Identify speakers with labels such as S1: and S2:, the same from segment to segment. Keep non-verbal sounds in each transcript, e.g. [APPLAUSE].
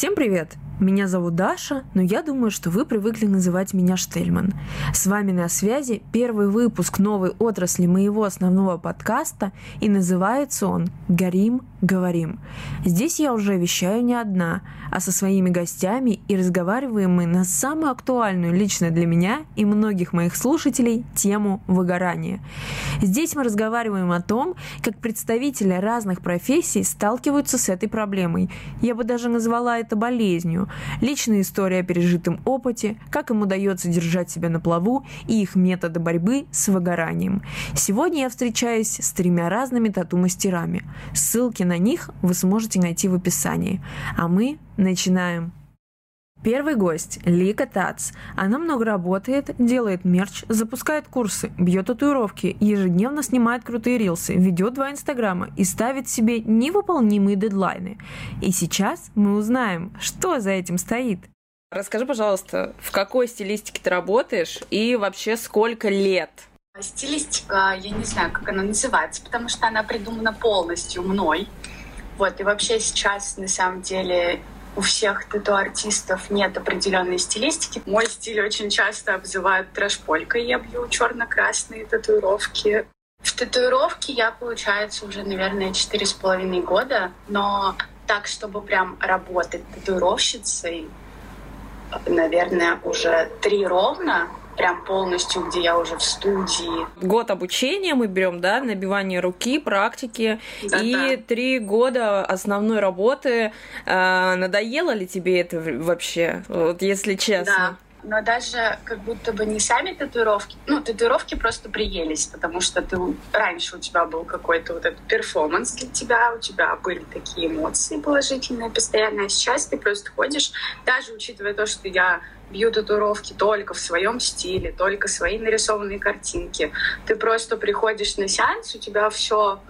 S1: Всем привет! Меня зовут Даша, но я думаю, что вы привыкли называть меня Штельман. С вами на связи первый выпуск новой отрасли моего основного подкаста, и называется он «Горим, говорим». Здесь я уже вещаю не одна, а со своими гостями и разговариваем мы на самую актуальную лично для меня и многих моих слушателей тему выгорания. Здесь мы разговариваем о том, как представители разных профессий сталкиваются с этой проблемой. Я бы даже назвала это болезнью, личная история о пережитом опыте, как им удается держать себя на плаву и их методы борьбы с выгоранием. Сегодня я встречаюсь с тремя разными тату-мастерами. Ссылки на них вы сможете найти в описании. А мы начинаем. Первый гость – Лика Тац. Она много работает, делает мерч, запускает курсы, бьет татуировки, ежедневно снимает крутые рилсы, ведет два инстаграма и ставит себе невыполнимые дедлайны. И сейчас мы узнаем, что за этим стоит. Расскажи, пожалуйста, в какой стилистике ты работаешь и вообще сколько лет?
S2: Стилистика, я не знаю, как она называется, потому что она придумана полностью мной. Вот, и вообще сейчас, на самом деле, у всех тату-артистов нет определенной стилистики. Мой стиль очень часто обзывают трэш-полькой. Я бью черно-красные татуировки. В татуировке я, получается, уже, наверное, четыре с половиной года, но так, чтобы прям работать татуировщицей, наверное, уже три ровно прям полностью, где я уже в студии.
S1: Год обучения мы берем, да, набивание руки, практики, да, и три года основной работы. Э, надоело ли тебе это вообще, вот если честно?
S2: Да но даже как будто бы не сами татуировки, ну, татуировки просто приелись, потому что ты раньше у тебя был какой-то вот этот перформанс для тебя, у тебя были такие эмоции положительные постоянно, а сейчас ты просто ходишь, даже учитывая то, что я бью татуировки только в своем стиле, только свои нарисованные картинки. Ты просто приходишь на сеанс, у тебя все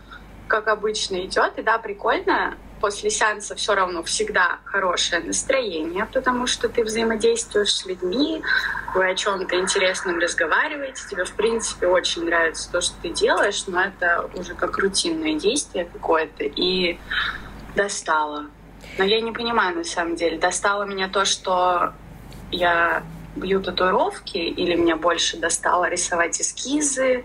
S2: как обычно идет, и да, прикольно, после сеанса все равно всегда хорошее настроение, потому что ты взаимодействуешь с людьми, вы о чем-то интересном разговариваете, тебе, в принципе, очень нравится то, что ты делаешь, но это уже как рутинное действие какое-то, и достало. Но я не понимаю, на самом деле, достало меня то, что я бью татуировки, или меня больше достало рисовать эскизы,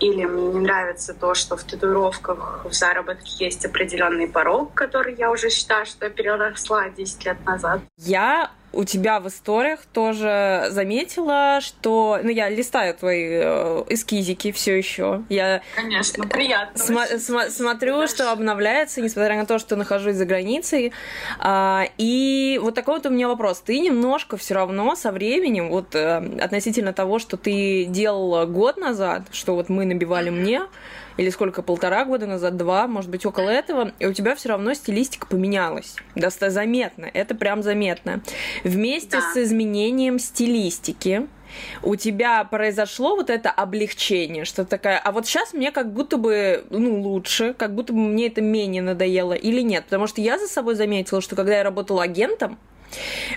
S2: или мне не нравится то, что в татуировках в заработке есть определенный порог, который я уже считаю, что я переросла 10 лет назад.
S1: Я у тебя в историях тоже заметила, что, ну, я листаю твои э, эскизики все еще.
S2: Я Конечно, приятно.
S1: См- см- смотрю, Дальше. что обновляется, несмотря на то, что нахожусь за границей. А, и вот такой вот у меня вопрос. Ты немножко все равно со временем, вот э, относительно того, что ты делала год назад, что вот мы набивали мне, или сколько, полтора года назад, два, может быть, около этого, и у тебя все равно стилистика поменялась. Доста заметно, это прям заметно. Вместе да. с изменением стилистики у тебя произошло вот это облегчение, что такая, а вот сейчас мне как будто бы, ну, лучше, как будто бы мне это менее надоело или нет, потому что я за собой заметила, что когда я работала агентом,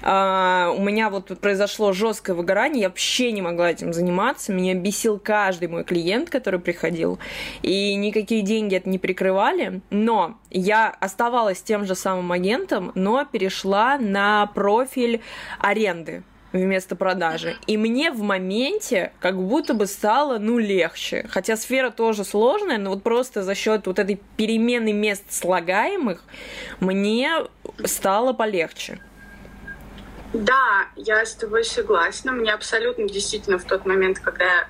S1: а, у меня вот произошло жесткое выгорание, я вообще не могла этим заниматься, меня бесил каждый мой клиент, который приходил, и никакие деньги это не прикрывали, но я оставалась тем же самым агентом, но перешла на профиль аренды вместо продажи. И мне в моменте как будто бы стало, ну, легче. Хотя сфера тоже сложная, но вот просто за счет вот этой перемены мест слагаемых мне стало полегче.
S2: Да, я с тобой согласна. Мне абсолютно действительно в тот момент, когда я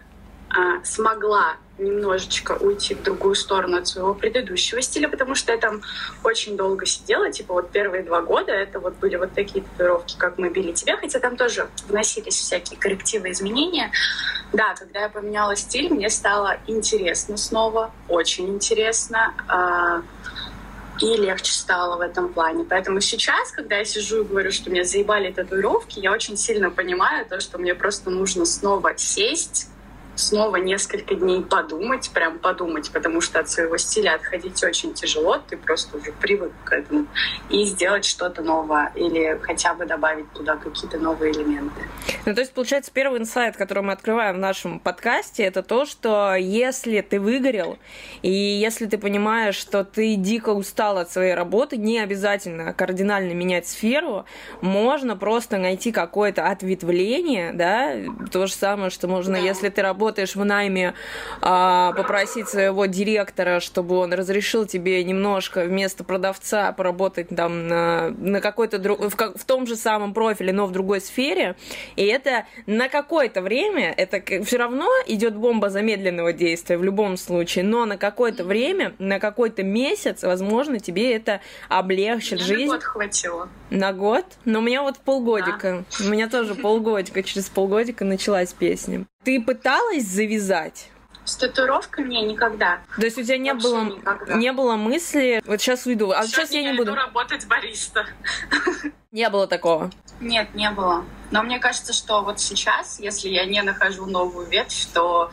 S2: а, смогла немножечко уйти в другую сторону от своего предыдущего стиля, потому что я там очень долго сидела, типа вот первые два года это вот были вот такие татуировки, как мы били тебя, хотя там тоже вносились всякие коррективы, изменения. Да, когда я поменяла стиль, мне стало интересно снова, очень интересно. И легче стало в этом плане. Поэтому сейчас, когда я сижу и говорю, что меня заебали татуировки, я очень сильно понимаю то, что мне просто нужно снова сесть, снова несколько дней подумать, прям подумать, потому что от своего стиля отходить очень тяжело, ты просто уже привык к этому, и сделать что-то новое или хотя бы добавить туда какие-то новые элементы.
S1: Ну, то есть, получается, первый инсайт, который мы открываем в нашем подкасте, это то, что если ты выгорел, и если ты понимаешь, что ты дико устал от своей работы, не обязательно кардинально менять сферу, можно просто найти какое-то ответвление, да, то же самое, что можно, да. если ты работаешь в найме, а, попросить своего директора, чтобы он разрешил тебе немножко вместо продавца поработать там на, на какой-то друг, в, в том же самом профиле, но в другой сфере, и это на какое-то время, это все равно идет бомба замедленного действия в любом случае, но на какое-то время, на какой-то месяц, возможно, тебе это облегчит жизнь. На
S2: год хватило.
S1: На год? Но у меня вот полгодика. Да. У меня тоже полгодика. Через полгодика началась песня. Ты пыталась завязать?
S2: С татуировкой мне никогда.
S1: То есть у тебя не было, не было мысли, вот сейчас уйду, а сейчас,
S2: сейчас я
S1: не буду.
S2: работать бариста. [LAUGHS]
S1: Не было такого?
S2: Нет, не было. Но мне кажется, что вот сейчас, если я не нахожу новую ветвь, то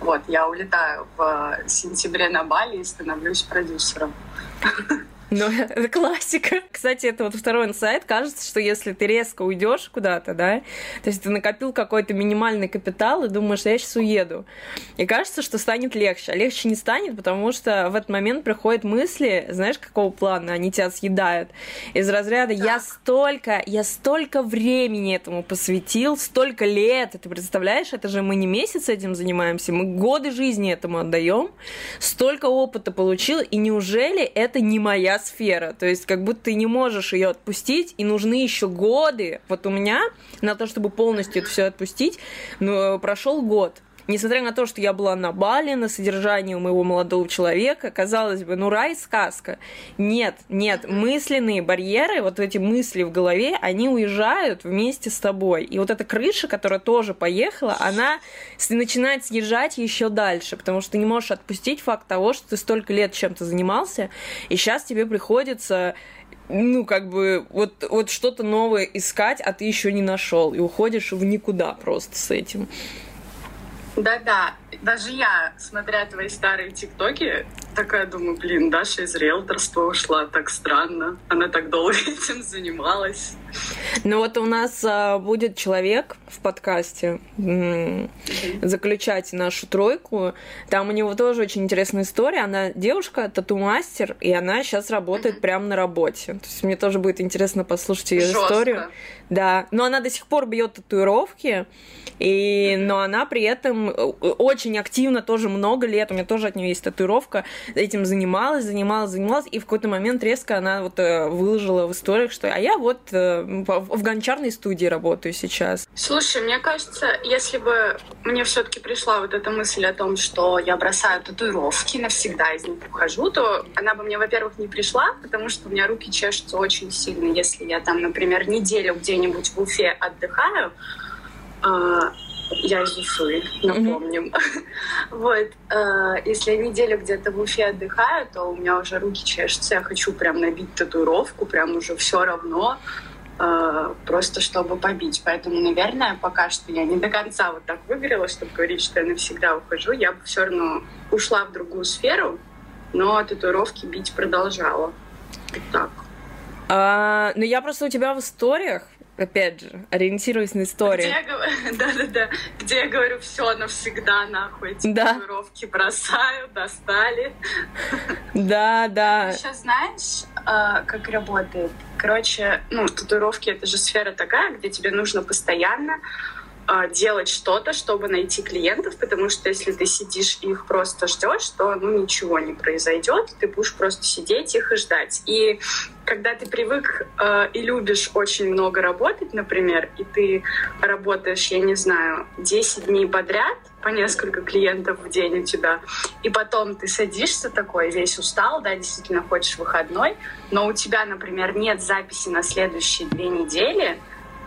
S2: вот я улетаю в сентябре на Бали и становлюсь продюсером. [LAUGHS]
S1: Ну, [LAUGHS] это классика. Кстати, это вот второй инсайт. Кажется, что если ты резко уйдешь куда-то, да, то есть ты накопил какой-то минимальный капитал и думаешь, я сейчас уеду. И кажется, что станет легче. А легче не станет, потому что в этот момент приходят мысли, знаешь, какого плана они тебя съедают. Из разряда я столько, я столько времени этому посвятил, столько лет. Ты представляешь, это же мы не месяц этим занимаемся, мы годы жизни этому отдаем. Столько опыта получил, и неужели это не моя сфера. То есть как будто ты не можешь ее отпустить, и нужны еще годы. Вот у меня на то, чтобы полностью это все отпустить, ну, прошел год несмотря на то, что я была на Бали, на содержании у моего молодого человека, казалось бы, ну рай, сказка. Нет, нет, мысленные барьеры, вот эти мысли в голове, они уезжают вместе с тобой. И вот эта крыша, которая тоже поехала, она начинает съезжать еще дальше, потому что ты не можешь отпустить факт того, что ты столько лет чем-то занимался, и сейчас тебе приходится ну, как бы, вот, вот что-то новое искать, а ты еще не нашел, и уходишь в никуда просто с этим.
S2: Да-да, даже я, смотря твои старые тиктоки, такая думаю, блин, Даша из риэлторства ушла, так странно. Она так долго [LAUGHS] этим занималась.
S1: Ну вот у нас а, будет человек в подкасте м- заключать нашу тройку. Там у него тоже очень интересная история. Она девушка, тату-мастер, и она сейчас работает прямо на работе. То есть мне тоже будет интересно послушать ее Жестко. историю. Да, но она до сих пор бьет татуировки, и, но она при этом э, очень активно тоже много лет, у меня тоже от нее есть татуировка, этим занималась, занималась, занималась, и в какой-то момент резко она вот э, выложила в историях, что а я вот э, в гончарной студии работаю сейчас.
S2: Слушай, мне кажется, если бы мне все-таки пришла вот эта мысль о том, что я бросаю татуировки, навсегда из них ухожу, то она бы мне, во-первых, не пришла, потому что у меня руки чешутся очень сильно, если я там, например, неделю где-нибудь в Уфе отдыхаю, а, я из Уфы, напомним. Mm-hmm. [LAUGHS] вот. Э, если я неделю где-то в Уфе отдыхаю, то у меня уже руки чешутся. Я хочу прям набить татуировку, прям уже все равно, э, просто чтобы побить. Поэтому, наверное, пока что я не до конца вот так выгорела, чтобы говорить, что я навсегда ухожу. Я бы все равно ушла в другую сферу, но татуировки бить продолжала. Вот так.
S1: А, ну, я просто у тебя в историях опять же, ориентируясь на историю. [LAUGHS]
S2: Да-да-да, где я говорю, все навсегда, нахуй, эти да. татуировки бросаю, достали.
S1: Да, да.
S2: Ты сейчас знаешь, а, как работает? Короче, ну, татуировки — это же сфера такая, где тебе нужно постоянно делать что-то, чтобы найти клиентов, потому что если ты сидишь и их просто ждешь, то ну, ничего не произойдет, ты будешь просто сидеть их и ждать. И когда ты привык э, и любишь очень много работать, например, и ты работаешь, я не знаю, 10 дней подряд, по несколько клиентов в день у тебя, и потом ты садишься такой, весь устал, да, действительно хочешь выходной, но у тебя, например, нет записи на следующие две недели,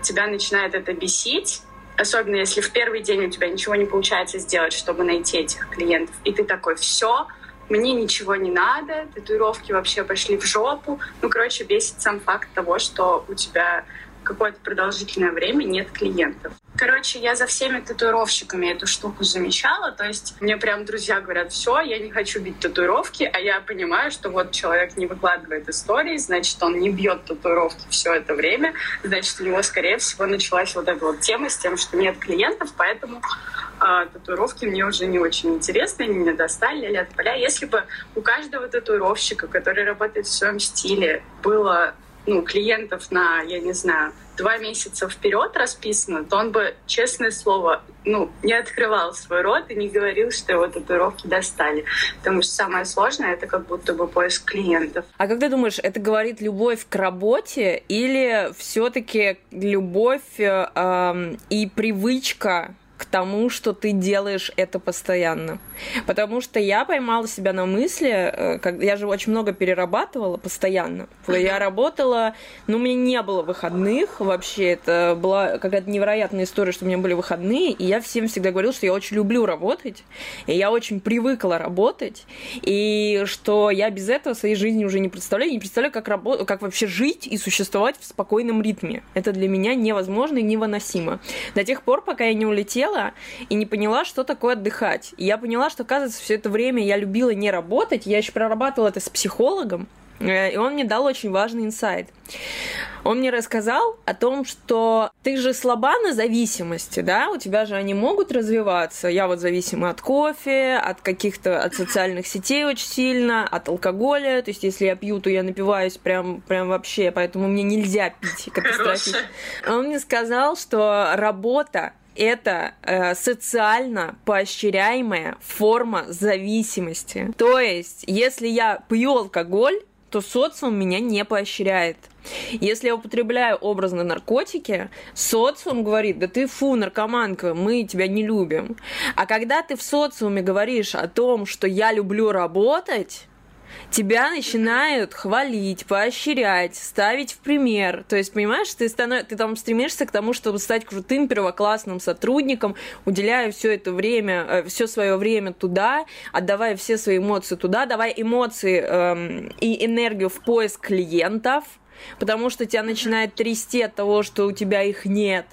S2: тебя начинает это бесить, Особенно если в первый день у тебя ничего не получается сделать, чтобы найти этих клиентов. И ты такой, все, мне ничего не надо, татуировки вообще пошли в жопу. Ну, короче, бесит сам факт того, что у тебя какое-то продолжительное время нет клиентов. Короче, я за всеми татуировщиками эту штуку замечала. То есть мне прям друзья говорят, все, я не хочу бить татуировки, а я понимаю, что вот человек не выкладывает истории, значит, он не бьет татуировки все это время, значит, у него, скорее всего, началась вот эта вот тема с тем, что нет клиентов, поэтому а, татуировки мне уже не очень интересны, они меня достали, ля поля. Если бы у каждого татуировщика, который работает в своем стиле, было ну, клиентов на, я не знаю, два месяца вперед расписано, то он бы, честное слово, ну, не открывал свой рот и не говорил, что его татуировки достали. Потому что самое сложное — это как будто бы поиск клиентов.
S1: А как ты думаешь, это говорит любовь к работе или все таки любовь э, и привычка к тому, что ты делаешь это постоянно. Потому что я поймала себя на мысли, э, как я же очень много перерабатывала постоянно. Я работала, но у меня не было выходных вообще. Это была какая-то невероятная история, что у меня были выходные, и я всем всегда говорила, что я очень люблю работать, и я очень привыкла работать, и что я без этого своей жизни уже не представляю, не представляю, как, работ... как вообще жить и существовать в спокойном ритме. Это для меня невозможно и невыносимо. До тех пор, пока я не улетела села и не поняла, что такое отдыхать. И я поняла, что, оказывается, все это время я любила не работать. Я еще прорабатывала это с психологом. Э, и он мне дал очень важный инсайт. Он мне рассказал о том, что ты же слаба на зависимости, да, у тебя же они могут развиваться. Я вот зависима от кофе, от каких-то, от социальных сетей очень сильно, от алкоголя. То есть, если я пью, то я напиваюсь прям, прям вообще, поэтому мне нельзя пить катастрофически. Он мне сказал, что работа это э, социально поощряемая форма зависимости. То есть, если я пью алкоголь, то социум меня не поощряет. Если я употребляю образно наркотики, социум говорит, да ты фу, наркоманка, мы тебя не любим. А когда ты в социуме говоришь о том, что я люблю работать, тебя начинают хвалить, поощрять, ставить в пример. То есть, понимаешь, ты, станов... ты там стремишься к тому, чтобы стать крутым первоклассным сотрудником, уделяя все это время, э, все свое время туда, отдавая все свои эмоции туда, давая эмоции эм, и энергию в поиск клиентов – потому что тебя начинает трясти от того, что у тебя их нет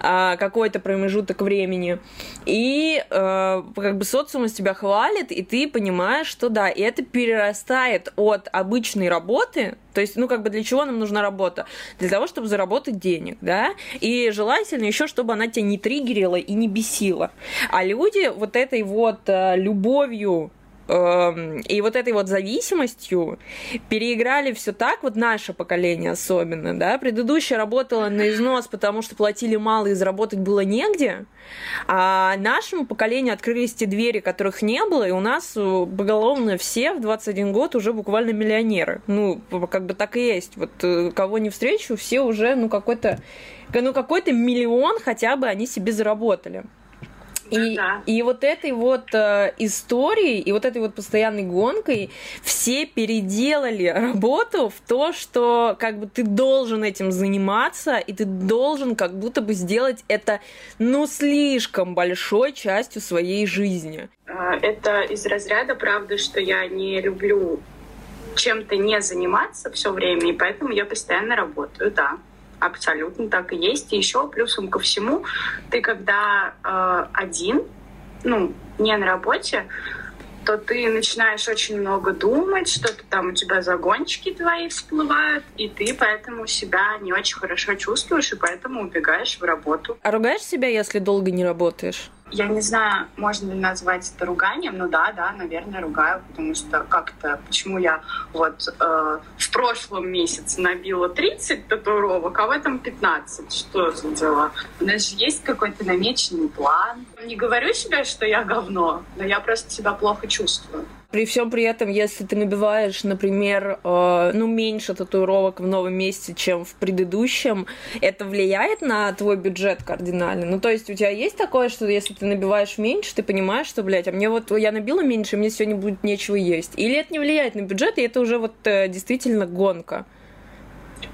S1: а, какой-то промежуток времени. И а, как бы социум из тебя хвалит, и ты понимаешь, что да, и это перерастает от обычной работы, то есть, ну, как бы для чего нам нужна работа? Для того, чтобы заработать денег, да? И желательно еще, чтобы она тебя не триггерила и не бесила. А люди вот этой вот э, любовью и вот этой вот зависимостью переиграли все так, вот наше поколение особенно, да, предыдущее работало на износ, потому что платили мало и заработать было негде, а нашему поколению открылись те двери, которых не было, и у нас поголовно все в 21 год уже буквально миллионеры. Ну, как бы так и есть. Вот э, кого не встречу, все уже, ну, какой-то ну, какой-то миллион хотя бы они себе заработали. И, да. и вот этой вот э, историей, и вот этой вот постоянной гонкой все переделали [LAUGHS] работу в то, что как бы ты должен этим заниматься, и ты должен как будто бы сделать это, ну, слишком большой частью своей жизни.
S2: А, это из разряда, правда, что я не люблю чем-то не заниматься все время, и поэтому я постоянно работаю, да. Абсолютно так и есть. И еще плюсом ко всему, ты когда э, один, ну, не на работе, то ты начинаешь очень много думать, что-то там у тебя загончики твои всплывают, и ты поэтому себя не очень хорошо чувствуешь, и поэтому убегаешь в работу.
S1: А ругаешь себя, если долго не работаешь?
S2: Я не знаю, можно ли назвать это руганием, но да, да, наверное, ругаю, потому что как-то, почему я вот э, в прошлом месяце набила 30 татуировок, а в этом 15. Что за дела? У нас же есть какой-то намеченный план. Не говорю себе, что я говно, но я просто себя плохо чувствую.
S1: При всем при этом, если ты набиваешь, например, э, ну, меньше татуировок в новом месте, чем в предыдущем, это влияет на твой бюджет кардинально? Ну, то есть у тебя есть такое, что если ты набиваешь меньше, ты понимаешь, что, блядь, а мне вот я набила меньше, мне сегодня будет нечего есть? Или это не влияет на бюджет, и это уже вот э, действительно гонка?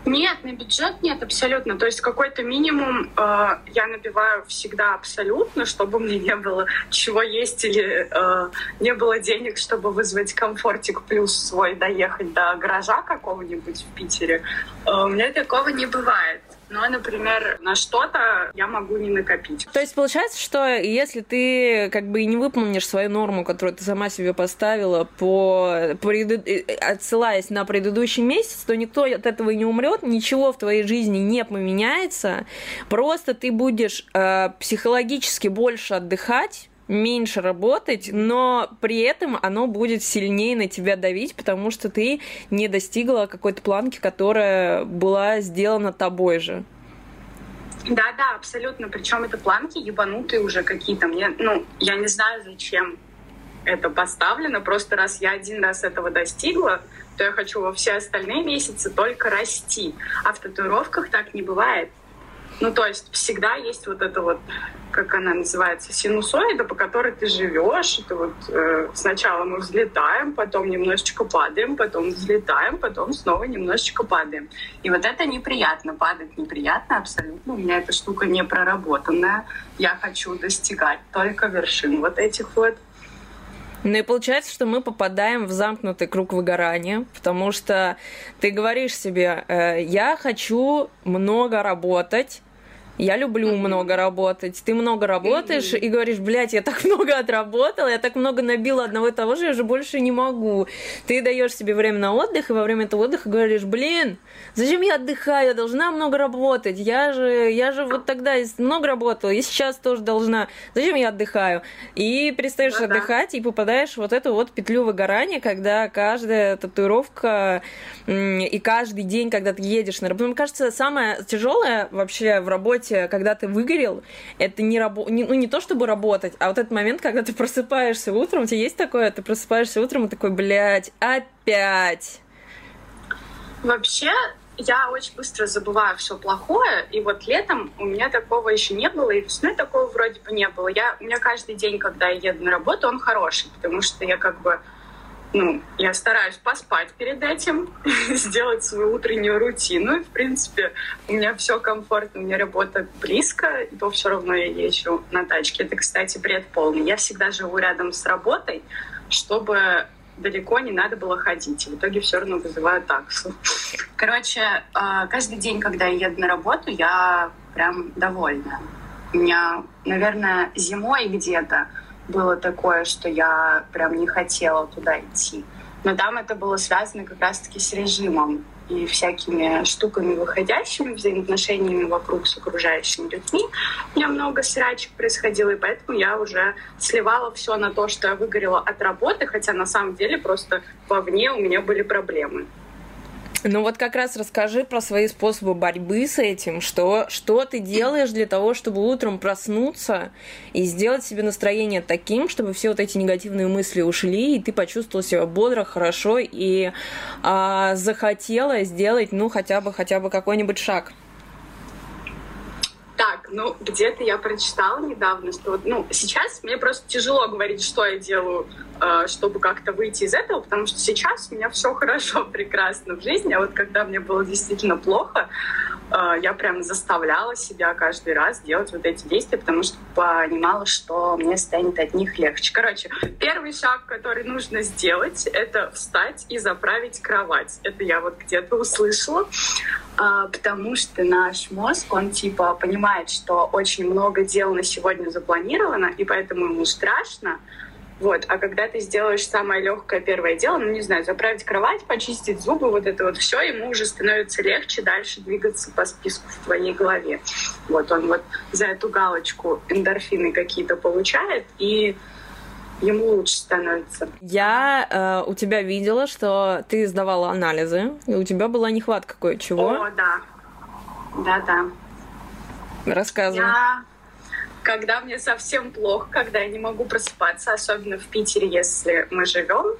S2: Нет, на бюджет нет, абсолютно. То есть какой-то минимум э, я набиваю всегда абсолютно, чтобы мне не было чего есть или э, не было денег, чтобы вызвать комфортик плюс свой доехать до гаража какого-нибудь в Питере. Э, у меня такого не бывает. Но, например, на что-то я могу не накопить.
S1: То есть получается, что если ты как бы не выполнишь свою норму, которую ты сама себе поставила, по, по отсылаясь на предыдущий месяц, то никто от этого не умрет, ничего в твоей жизни не поменяется, просто ты будешь э, психологически больше отдыхать, меньше работать, но при этом оно будет сильнее на тебя давить, потому что ты не достигла какой-то планки, которая была сделана тобой же.
S2: Да, да, абсолютно. Причем это планки ебанутые уже какие-то. Мне, ну, я не знаю, зачем это поставлено. Просто раз я один раз этого достигла, то я хочу во все остальные месяцы только расти. А в татуировках так не бывает. Ну, то есть всегда есть вот это вот, как она называется, синусоида, по которой ты живешь. Это вот э, сначала мы взлетаем, потом немножечко падаем, потом взлетаем, потом снова немножечко падаем. И вот это неприятно, падать неприятно абсолютно. У меня эта штука не проработанная. Я хочу достигать только вершин вот этих вот.
S1: Ну и получается, что мы попадаем в замкнутый круг выгорания, потому что ты говоришь себе, э, я хочу много работать, я люблю mm-hmm. много работать. Ты много работаешь mm-hmm. и говоришь, блядь, я так [LAUGHS] много отработала, я так много набила одного и того же, я уже больше не могу. Ты даешь себе время на отдых, и во время этого отдыха говоришь, блин, зачем я отдыхаю, я должна много работать, я же, я же вот тогда много работала, и сейчас тоже должна, зачем я отдыхаю? И перестаешь ну, отдыхать, и попадаешь в вот эту вот петлю выгорания, когда каждая татуировка и каждый день, когда ты едешь на работу, мне кажется, самое тяжелое вообще в работе работе, когда ты выгорел, это не, рабо... не, ну, не то чтобы работать, а вот этот момент, когда ты просыпаешься утром, у тебя есть такое, ты просыпаешься утром и такой, блядь, опять.
S2: Вообще, я очень быстро забываю все плохое, и вот летом у меня такого еще не было, и весной такого вроде бы не было. Я, у меня каждый день, когда я еду на работу, он хороший, потому что я как бы ну, я стараюсь поспать перед этим, [LAUGHS] сделать свою утреннюю рутину. И, в принципе, у меня все комфортно, у меня работа близко, и то все равно я езжу на тачке. Это, кстати, бред полный. Я всегда живу рядом с работой, чтобы далеко не надо было ходить. в итоге все равно вызываю таксу. [LAUGHS] Короче, а, каждый день, когда я еду на работу, я прям довольна. У меня, наверное, зимой где-то было такое, что я прям не хотела туда идти. Но там это было связано как раз-таки с режимом и всякими штуками выходящими, взаимоотношениями вокруг с окружающими людьми. У меня много срачек происходило, и поэтому я уже сливала все на то, что я выгорела от работы, хотя на самом деле просто вовне у меня были проблемы. [LAUGHS]
S1: Ну вот как раз расскажи про свои способы борьбы с этим, что, что ты делаешь для того, чтобы утром проснуться и сделать себе настроение таким, чтобы все вот эти негативные мысли ушли, и ты почувствовал себя бодро, хорошо и а, захотела сделать, ну, хотя бы, хотя бы какой-нибудь шаг.
S2: Так, ну, где-то я прочитала недавно, что, ну, сейчас мне просто тяжело говорить, что я делаю, чтобы как-то выйти из этого, потому что сейчас у меня все хорошо, [LAUGHS] прекрасно в жизни, а вот когда мне было действительно плохо, э, я прям заставляла себя каждый раз делать вот эти действия, потому что понимала, что мне станет от них легче. Короче, первый шаг, который нужно сделать, это встать и заправить кровать. Это я вот где-то услышала, э, потому что наш мозг, он типа понимает, что очень много дел на сегодня запланировано, и поэтому ему страшно. Вот. А когда ты сделаешь самое легкое первое дело, ну, не знаю, заправить кровать, почистить зубы, вот это вот все, ему уже становится легче дальше двигаться по списку в твоей голове. Вот он вот за эту галочку эндорфины какие-то получает, и ему лучше становится.
S1: Я э, у тебя видела, что ты сдавала анализы, и у тебя была нехватка кое-чего.
S2: О, да. Да-да.
S1: Рассказывай.
S2: Я, когда мне совсем плохо, когда я не могу просыпаться, особенно в Питере, если мы живем,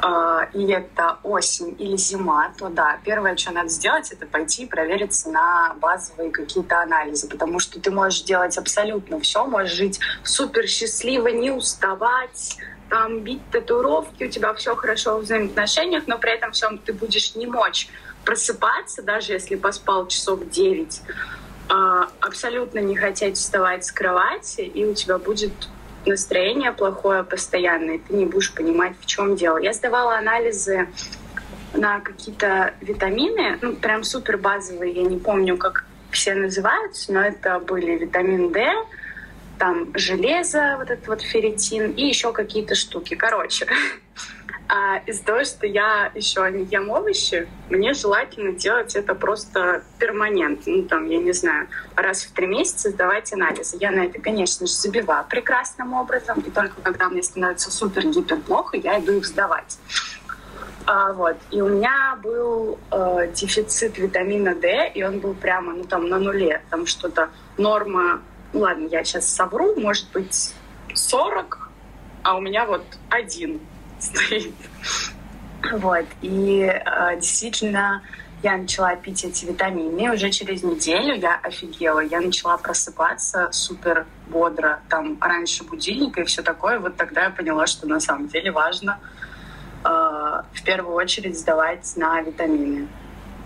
S2: Uh, и это осень или зима, то да, первое, что надо сделать, это пойти и провериться на базовые какие-то анализы, потому что ты можешь делать абсолютно все, можешь жить супер счастливо, не уставать, там бить татуировки, у тебя все хорошо в взаимоотношениях, но при этом всем ты будешь не мочь просыпаться, даже если поспал часов 9 а, абсолютно не хотеть вставать с кровати, и у тебя будет настроение плохое постоянно, и ты не будешь понимать, в чем дело. Я сдавала анализы на какие-то витамины, ну, прям супер базовые, я не помню, как все называются, но это были витамин D, там железо, вот этот вот ферритин и еще какие-то штуки. Короче, [LAUGHS] а из-за того, что я еще не ем овощи, мне желательно делать это просто перманентно. Ну, там, я не знаю, раз в три месяца сдавать анализы. Я на это, конечно же, забиваю прекрасным образом. И только когда мне становится супер-гипер плохо, я иду их сдавать. А, вот. И у меня был э, дефицит витамина D, и он был прямо ну, там, на нуле. Там что-то норма, ну ладно, я сейчас совру, может быть 40, а у меня вот один стоит. Вот. И э, действительно я начала пить эти витамины. И уже через неделю я офигела. Я начала просыпаться супер бодро. Там раньше будильника и все такое. Вот тогда я поняла, что на самом деле важно э, в первую очередь сдавать на витамины.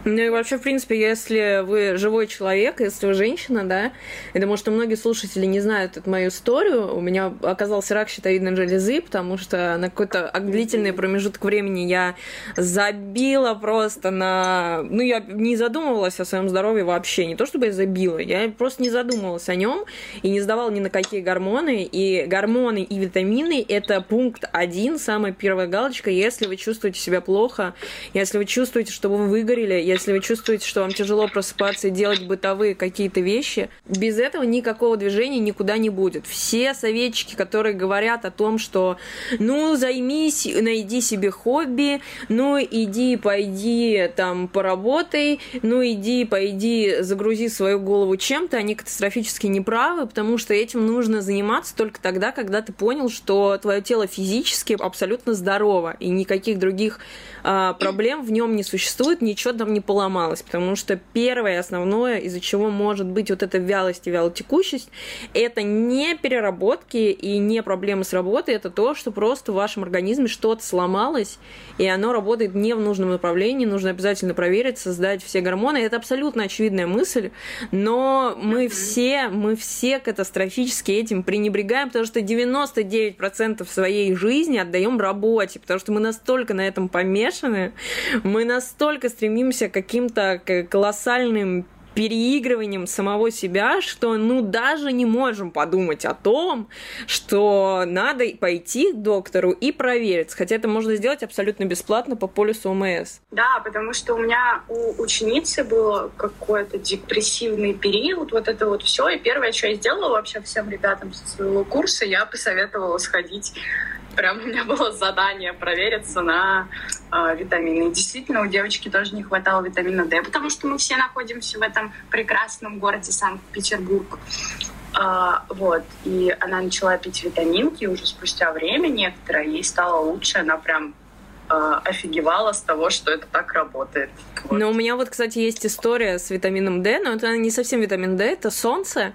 S1: Ну и вообще, в принципе, если вы живой человек, если вы женщина, да, я думаю, что многие слушатели не знают эту мою историю. У меня оказался рак щитовидной железы, потому что на какой-то длительный промежуток времени я забила просто на... Ну, я не задумывалась о своем здоровье вообще. Не то, чтобы я забила, я просто не задумывалась о нем и не сдавала ни на какие гормоны. И гормоны и витамины — это пункт один, самая первая галочка, если вы чувствуете себя плохо, если вы чувствуете, что вы выгорели, если вы чувствуете, что вам тяжело просыпаться и делать бытовые какие-то вещи, без этого никакого движения никуда не будет. Все советчики, которые говорят о том, что ну займись, найди себе хобби, ну иди, пойди там поработай, ну иди, пойди, загрузи свою голову чем-то, они катастрофически неправы, потому что этим нужно заниматься только тогда, когда ты понял, что твое тело физически абсолютно здорово, и никаких других проблем в нем не существует, ничего там не поломалось, потому что первое основное, из-за чего может быть вот эта вялость и вялотекущесть, это не переработки и не проблемы с работой, это то, что просто в вашем организме что-то сломалось, и оно работает не в нужном направлении, нужно обязательно проверить, создать все гормоны. Это абсолютно очевидная мысль, но мы все, мы все катастрофически этим пренебрегаем, потому что 99% своей жизни отдаем работе, потому что мы настолько на этом помешаны, мы настолько стремимся каким-то колоссальным переигрыванием самого себя, что ну даже не можем подумать о том, что надо пойти к доктору и провериться. Хотя это можно сделать абсолютно бесплатно по полюсу ОМС.
S2: Да, потому что у меня у ученицы был какой-то депрессивный период, вот это вот все. И первое, что я сделала вообще всем ребятам со своего курса, я посоветовала сходить прям у меня было задание провериться на э, витамины. И действительно, у девочки тоже не хватало витамина D, потому что мы все находимся в этом прекрасном городе Санкт-Петербург. Э, вот. И она начала пить витаминки, уже спустя время некоторое ей стало лучше, она прям офигевала с того, что это так работает.
S1: Вот. Но у меня вот, кстати, есть история с витамином D, но это не совсем витамин D, это солнце.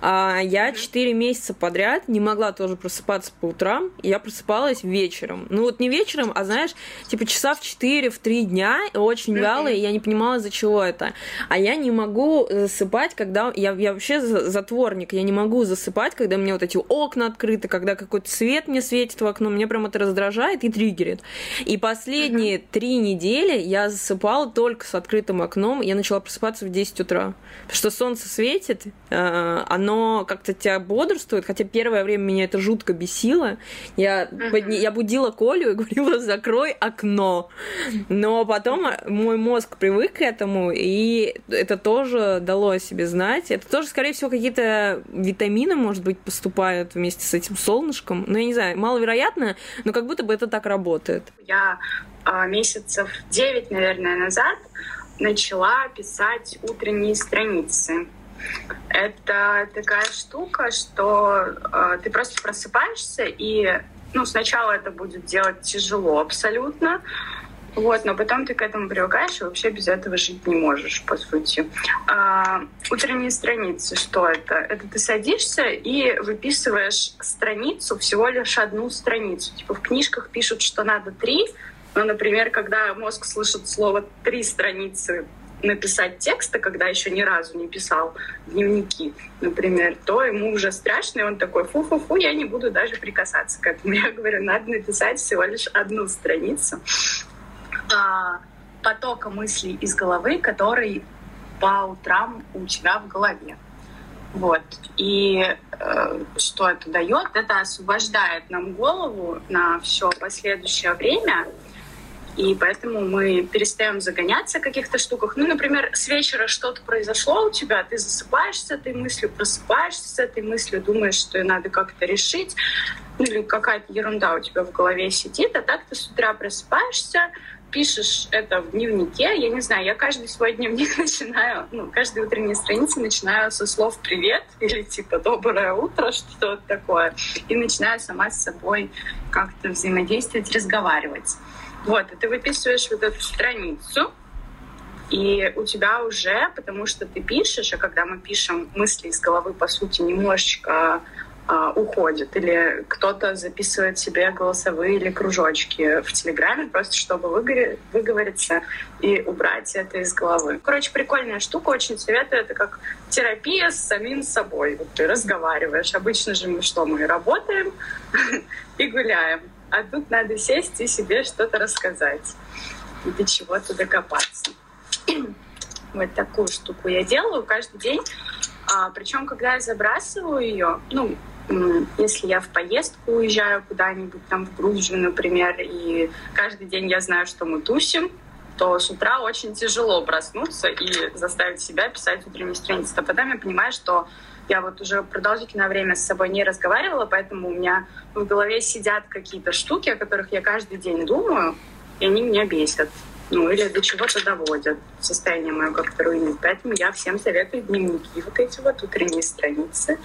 S1: А, я 4 месяца подряд не могла тоже просыпаться по утрам, я просыпалась вечером. Ну вот не вечером, а знаешь, типа часа в 4, в 3 дня, очень вяло, и я не понимала, из-за чего это. А я не могу засыпать, когда... Я, я вообще затворник, я не могу засыпать, когда у меня вот эти окна открыты, когда какой-то свет мне светит в окно, мне прям это раздражает и триггерит. И последние три недели я засыпала только с открытым окном. Я начала просыпаться в 10 утра. Потому что солнце светит, э, оно как-то тебя бодрствует, хотя первое время меня это жутко бесило. Я, подня... я будила Колю и говорила, закрой окно. Но потом мой мозг привык к этому, и это тоже дало о себе знать. Это тоже, скорее всего, какие-то витамины, может быть, поступают вместе с этим солнышком. Ну, я не знаю, маловероятно, но как будто бы это так работает.
S2: Я а, месяцев 9, наверное, назад начала писать утренние страницы. Это такая штука, что э, ты просто просыпаешься, и ну, сначала это будет делать тяжело абсолютно, вот, но потом ты к этому привыкаешь и вообще без этого жить не можешь, по сути. А, утренние страницы, что это? Это ты садишься и выписываешь страницу, всего лишь одну страницу. Типа в книжках пишут, что надо три, но, например, когда мозг слышит слово «три страницы», написать текста, когда еще ни разу не писал дневники, например, то ему уже страшно, и он такой, фу-фу-фу, я не буду даже прикасаться к этому. Я говорю, надо написать всего лишь одну страницу а, потока мыслей из головы, который по утрам у тебя в голове. Вот. И э, что это дает? Это освобождает нам голову на все последующее время. И поэтому мы перестаем загоняться в каких-то штуках. Ну, например, с вечера что-то произошло у тебя, ты засыпаешь с этой мыслью, просыпаешься с этой мыслью, думаешь, что надо как-то решить, ну или какая-то ерунда у тебя в голове сидит, а так ты с утра просыпаешься, пишешь это в дневнике, я не знаю, я каждый свой дневник [LAUGHS] начинаю, ну, каждой утренней страницы начинаю со слов «привет» [LAUGHS] или типа «доброе утро», что-то такое, и начинаю сама с собой как-то взаимодействовать, разговаривать. Вот, и ты выписываешь вот эту страницу, и у тебя уже, потому что ты пишешь, а когда мы пишем мысли из головы, по сути, немножечко а, уходит, или кто-то записывает себе голосовые или кружочки в Телеграме, просто чтобы выгоре, выговориться и убрать это из головы. Короче, прикольная штука, очень советую. Это как терапия с самим собой. Вот ты разговариваешь. Обычно же мы что, мы работаем [LAUGHS] и гуляем. А тут надо сесть и себе что-то рассказать и до чего-то докопаться. [CLEARS THROAT] вот такую штуку я делаю каждый день. А, причем, когда я забрасываю ее, ну, если я в поездку уезжаю куда-нибудь, там в Грузию, например, и каждый день я знаю, что мы тусим, то с утра очень тяжело проснуться и заставить себя писать утренние страницы. А потом я понимаю, что я вот уже продолжительное время с собой не разговаривала, поэтому у меня в голове сидят какие-то штуки, о которых я каждый день думаю, и они меня бесят. Ну, или до чего-то доводят. Состояние мое как-то руинит. Поэтому я всем советую дневники, вот эти вот утренние страницы.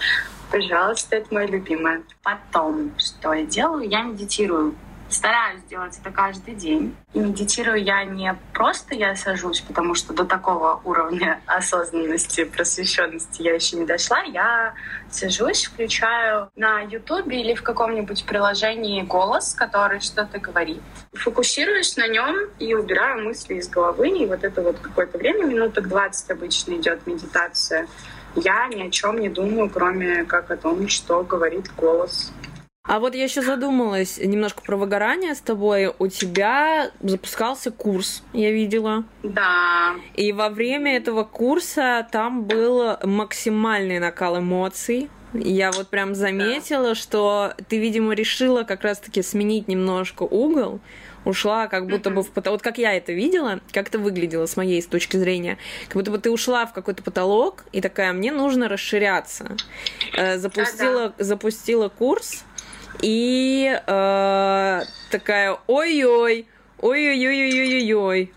S2: Пожалуйста, это мое любимое. Потом, что я делаю? Я медитирую Стараюсь делать это каждый день. И медитирую я не просто я сажусь, потому что до такого уровня [LAUGHS] осознанности, просвещенности я еще не дошла. Я сажусь, включаю на Ютубе или в каком-нибудь приложении голос, который что-то говорит. Фокусируюсь на нем и убираю мысли из головы. И вот это вот какое-то время, минуток 20 обычно идет медитация. Я ни о чем не думаю, кроме как о том, что говорит голос.
S1: А вот я еще задумалась немножко про выгорание с тобой. У тебя запускался курс, я видела.
S2: Да.
S1: И во время этого курса там был максимальный накал эмоций. Я вот прям заметила, да. что ты, видимо, решила как раз-таки сменить немножко угол, ушла как будто бы в потолок. Вот как я это видела, как это выглядело с моей с точки зрения. Как будто бы ты ушла в какой-то потолок и такая, мне нужно расширяться. Э, запустила, да. запустила курс, и э, такая ой-ой, ой-ой-ой-ой-ой-ой.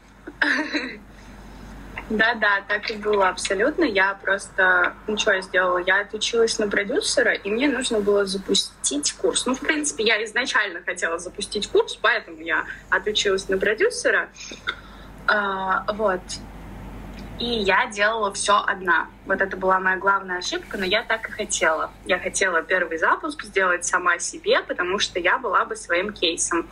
S2: Да-да, так и было абсолютно. Я просто, ну что я сделала? Я отучилась на продюсера, и мне нужно было запустить курс. Ну, в принципе, я изначально хотела запустить курс, поэтому я отучилась на продюсера. А, вот. И я делала все одна. Вот это была моя главная ошибка, но я так и хотела. Я хотела первый запуск сделать сама себе, потому что я была бы своим кейсом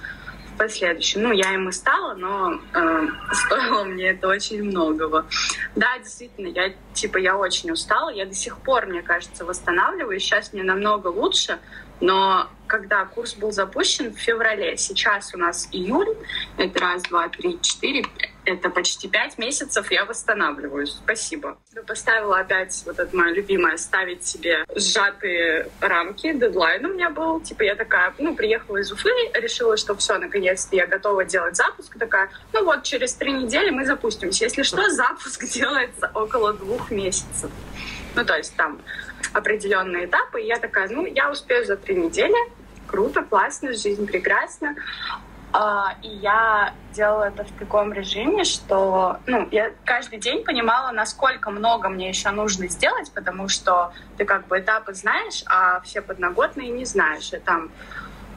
S2: в последующем. Ну, я им и стала, но э, [LAUGHS] стоило мне это очень многого. Да, действительно, я типа я очень устала. Я до сих пор, мне кажется, восстанавливаюсь. Сейчас мне намного лучше, но когда курс был запущен в феврале, сейчас у нас июль, это раз, два, три, четыре, это почти пять месяцев я восстанавливаюсь. Спасибо. Я поставила опять вот это мое любимое, ставить себе сжатые рамки. Дедлайн у меня был. Типа я такая, ну, приехала из Уфы, решила, что все, наконец-то я готова делать запуск. Такая, ну вот, через три недели мы запустимся. Если что, [LAUGHS] запуск делается около двух месяцев. Ну, то есть там определенные этапы. И я такая, ну, я успею за три недели. Круто, классно, жизнь прекрасна. А, и я делала это в таком режиме, что ну, я каждый день понимала, насколько много мне еще нужно сделать, потому что ты как бы этапы знаешь, а все подноготные не знаешь. И там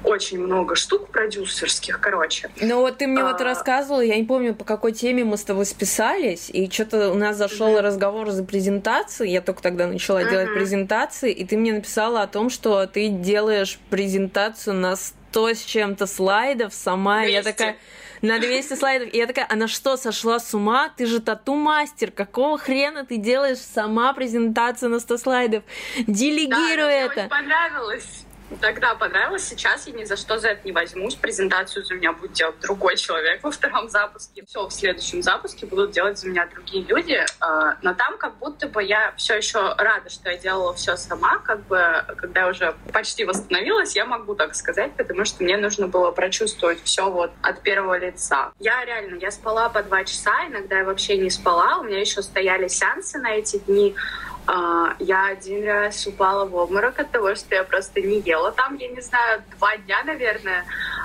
S2: очень много штук продюсерских, короче.
S1: Ну вот ты мне а... вот рассказывала, я не помню, по какой теме мы с тобой списались, и что-то у нас зашел mm-hmm. разговор за презентацией, я только тогда начала mm-hmm. делать презентации, и ты мне написала о том, что ты делаешь презентацию на 100 с чем-то слайдов сама. 200. Я такая, на 200 слайдов. И я такая, она что, сошла с ума? Ты же тату-мастер. Какого хрена ты делаешь сама презентацию на 100 слайдов? Делегируй
S2: да,
S1: это.
S2: Мне понравилось. Тогда понравилось, сейчас я ни за что за это не возьмусь. Презентацию за меня будет делать другой человек во втором запуске. Все в следующем запуске будут делать за меня другие люди. А, но там как будто бы я все еще рада, что я делала все сама. Как бы, когда я уже почти восстановилась, я могу так сказать, потому что мне нужно было прочувствовать все вот от первого лица. Я реально, я спала по два часа, иногда я вообще не спала. У меня еще стояли сеансы на эти дни. А, я один раз упала в обморок от того, что я просто не ела там, я не знаю, два дня, наверное,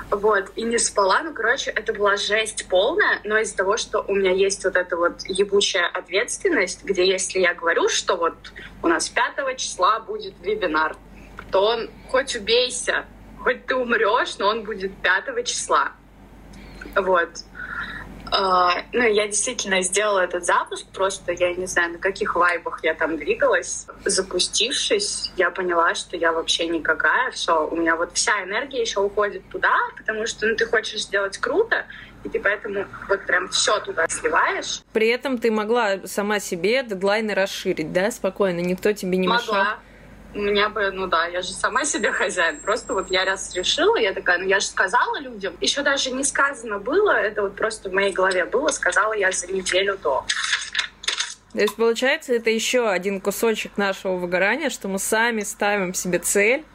S2: вот, и не спала. Ну, короче, это была жесть полная, но из-за того, что у меня есть вот эта вот ебучая ответственность, где если я говорю, что вот у нас 5 числа будет вебинар, то он хоть убейся, хоть ты умрешь, но он будет 5 числа. Вот. Uh, ну, я действительно сделала этот запуск, просто я не знаю, на каких вайбах я там двигалась. Запустившись, я поняла, что я вообще никакая. Все, у меня вот вся энергия еще уходит туда, потому что ну, ты хочешь сделать круто, и ты поэтому вот прям все туда сливаешь.
S1: При этом ты могла сама себе дедлайны расширить, да, спокойно, никто тебе не
S2: могла.
S1: мешал?
S2: У меня бы, ну да, я же сама себе хозяин. Просто вот я раз решила, я такая, ну я же сказала людям. Еще даже не сказано было, это вот просто в моей голове было, сказала я за неделю до.
S1: То есть, получается, это еще один кусочек нашего выгорания, что мы сами ставим себе цель,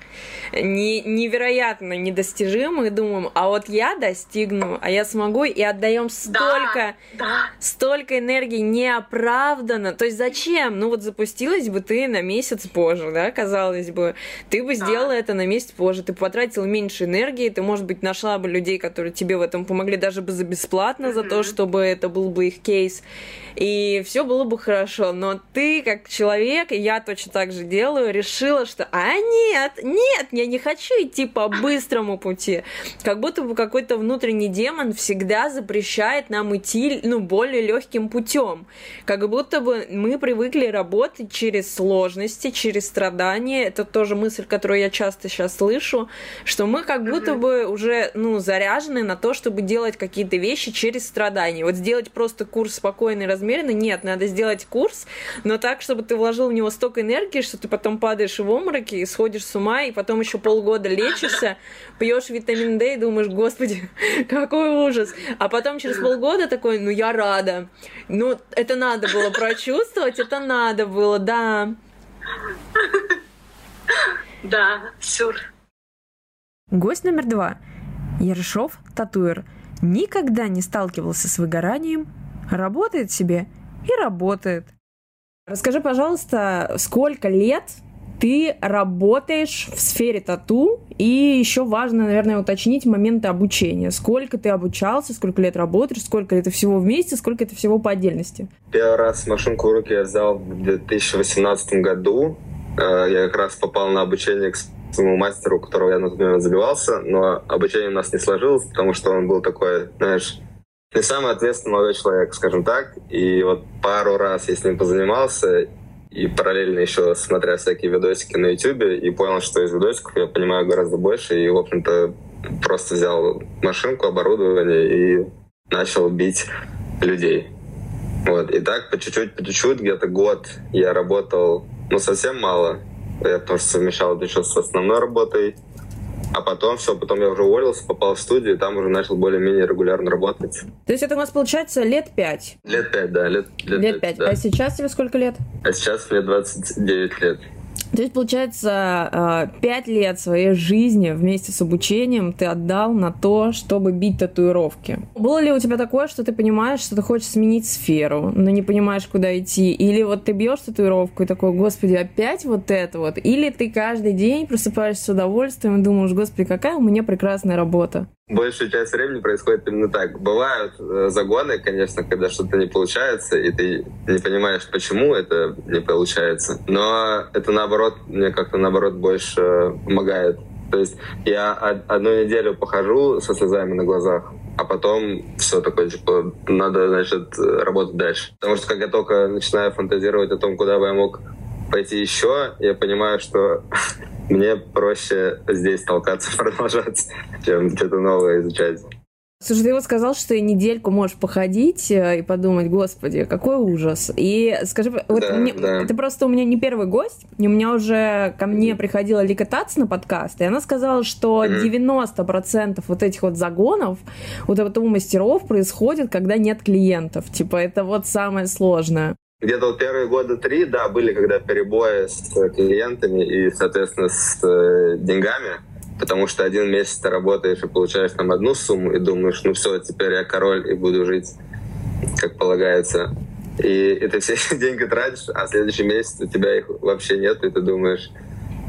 S1: не, невероятно недостижимых, думаем, а вот я достигну, а я смогу, и отдаем столько,
S2: да, да.
S1: столько энергии неоправданно. То есть зачем? Ну вот запустилась бы ты на месяц позже, да, казалось бы. Ты бы сделала да. это на месяц позже, ты потратила меньше энергии, ты, может быть, нашла бы людей, которые тебе в этом помогли даже бы за бесплатно, mm-hmm. за то, чтобы это был бы их кейс. И все было бы хорошо. Но ты, как человек, и я точно так же делаю, решила, что а нет, нет, я не хочу идти по быстрому пути. Как будто бы какой-то внутренний демон всегда запрещает нам идти, ну, более легким путем. Как будто бы мы привыкли работать через сложности, через страдания. Это тоже мысль, которую я часто сейчас слышу, что мы как будто бы уже, ну, заряжены на то, чтобы делать какие-то вещи через страдания. Вот сделать просто курс спокойно и размеренно, нет, надо сделать курс, но так, чтобы ты вложил в него столько энергии, что ты потом падаешь в обмороки и сходишь с ума, и потом еще полгода лечишься, [LAUGHS] пьешь витамин D и думаешь, господи, [LAUGHS] какой ужас. А потом через полгода такой, ну я рада. Ну, это надо было прочувствовать, это надо было, да. [LAUGHS]
S2: Да, сюр.
S1: Гость номер два. Ершов Татуэр. Никогда не сталкивался с выгоранием, работает себе и работает. Расскажи, пожалуйста, сколько лет ты работаешь в сфере тату, и еще важно, наверное, уточнить моменты обучения. Сколько ты обучался, сколько лет работаешь, сколько это всего вместе, сколько это всего по отдельности?
S3: Первый раз машинку в руки я взял в 2018 году. Э, я как раз попал на обучение к своему мастеру, которого я на тот момент забивался, но обучение у нас не сложилось, потому что он был такой, знаешь, не самый ответственный молодой человек, скажем так. И вот пару раз я с ним позанимался, и параллельно еще смотря всякие видосики на YouTube, и понял, что из видосиков я понимаю гораздо больше, и, в общем-то, просто взял машинку, оборудование и начал бить людей. Вот. И так по чуть-чуть, по чуть-чуть, где-то год я работал, ну, совсем мало. Я что совмещал это еще с основной работой. А потом все, потом я уже уволился, попал в студию, и там уже начал более-менее регулярно работать.
S1: То есть это у нас получается лет пять?
S3: Лет пять, да. Лет,
S1: лет, лет пять. Да. А сейчас тебе сколько лет?
S3: А сейчас мне 29 лет.
S1: То есть, получается, а, пять лет своей жизни вместе с обучением ты отдал на то, чтобы бить татуировки. Было ли у тебя такое, что ты понимаешь, что ты хочешь сменить сферу, но не понимаешь, куда идти? Или вот ты бьешь татуировку и такой, господи, опять вот это вот? Или ты каждый день просыпаешься с удовольствием и думаешь, господи, какая у меня прекрасная работа?
S3: Большую часть времени происходит именно так. Бывают э, загоны, конечно, когда что-то не получается, и ты не понимаешь, почему это не получается. Но это наоборот, мне как-то наоборот больше помогает. То есть я одну неделю похожу со слезами на глазах, а потом все такое, типа, надо, значит, работать дальше. Потому что как я только начинаю фантазировать о том, куда бы я мог пойти еще, я понимаю, что [LAUGHS] мне проще здесь толкаться, [LAUGHS] продолжать, чем что-то новое изучать.
S1: Слушай, ты вот сказал, что ты недельку можешь походить э, и подумать, господи, какой ужас. И скажи, вот
S3: Да,
S1: мне,
S3: да.
S1: ты просто у меня не первый гость, и у меня уже ко мне приходила Лика Тац на подкаст, и она сказала, что
S3: Мгм.
S1: 90% вот этих вот загонов вот этого у мастеров происходит, когда нет клиентов. Типа, это вот самое сложное.
S3: Где-то вот первые года три, да, были когда перебои с э, клиентами и, соответственно, с э, деньгами, потому что один месяц ты работаешь и получаешь там одну сумму и думаешь, ну все, теперь я король и буду жить как полагается. И, и ты все [LAUGHS] деньги тратишь, а следующий месяц у тебя их вообще нет, и ты думаешь,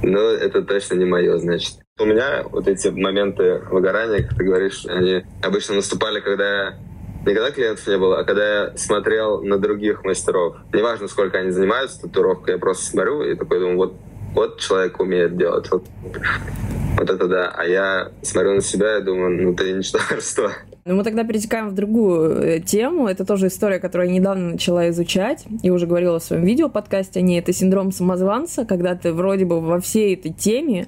S3: ну это точно не мое, значит. У меня вот эти моменты выгорания, как ты говоришь, они обычно наступали, когда я Никогда клиентов не было, а когда я смотрел на других мастеров, неважно, сколько они занимаются татуировкой, я просто смотрю и такой думаю, вот, вот человек умеет делать, вот, вот это да. А я смотрю на себя и думаю, ну ты ничтожество.
S1: Ну, мы тогда перетекаем в другую э, тему. Это тоже история, которую я недавно начала изучать. И уже говорила в своем видео подкасте о ней. Это синдром самозванца, когда ты вроде бы во всей этой теме,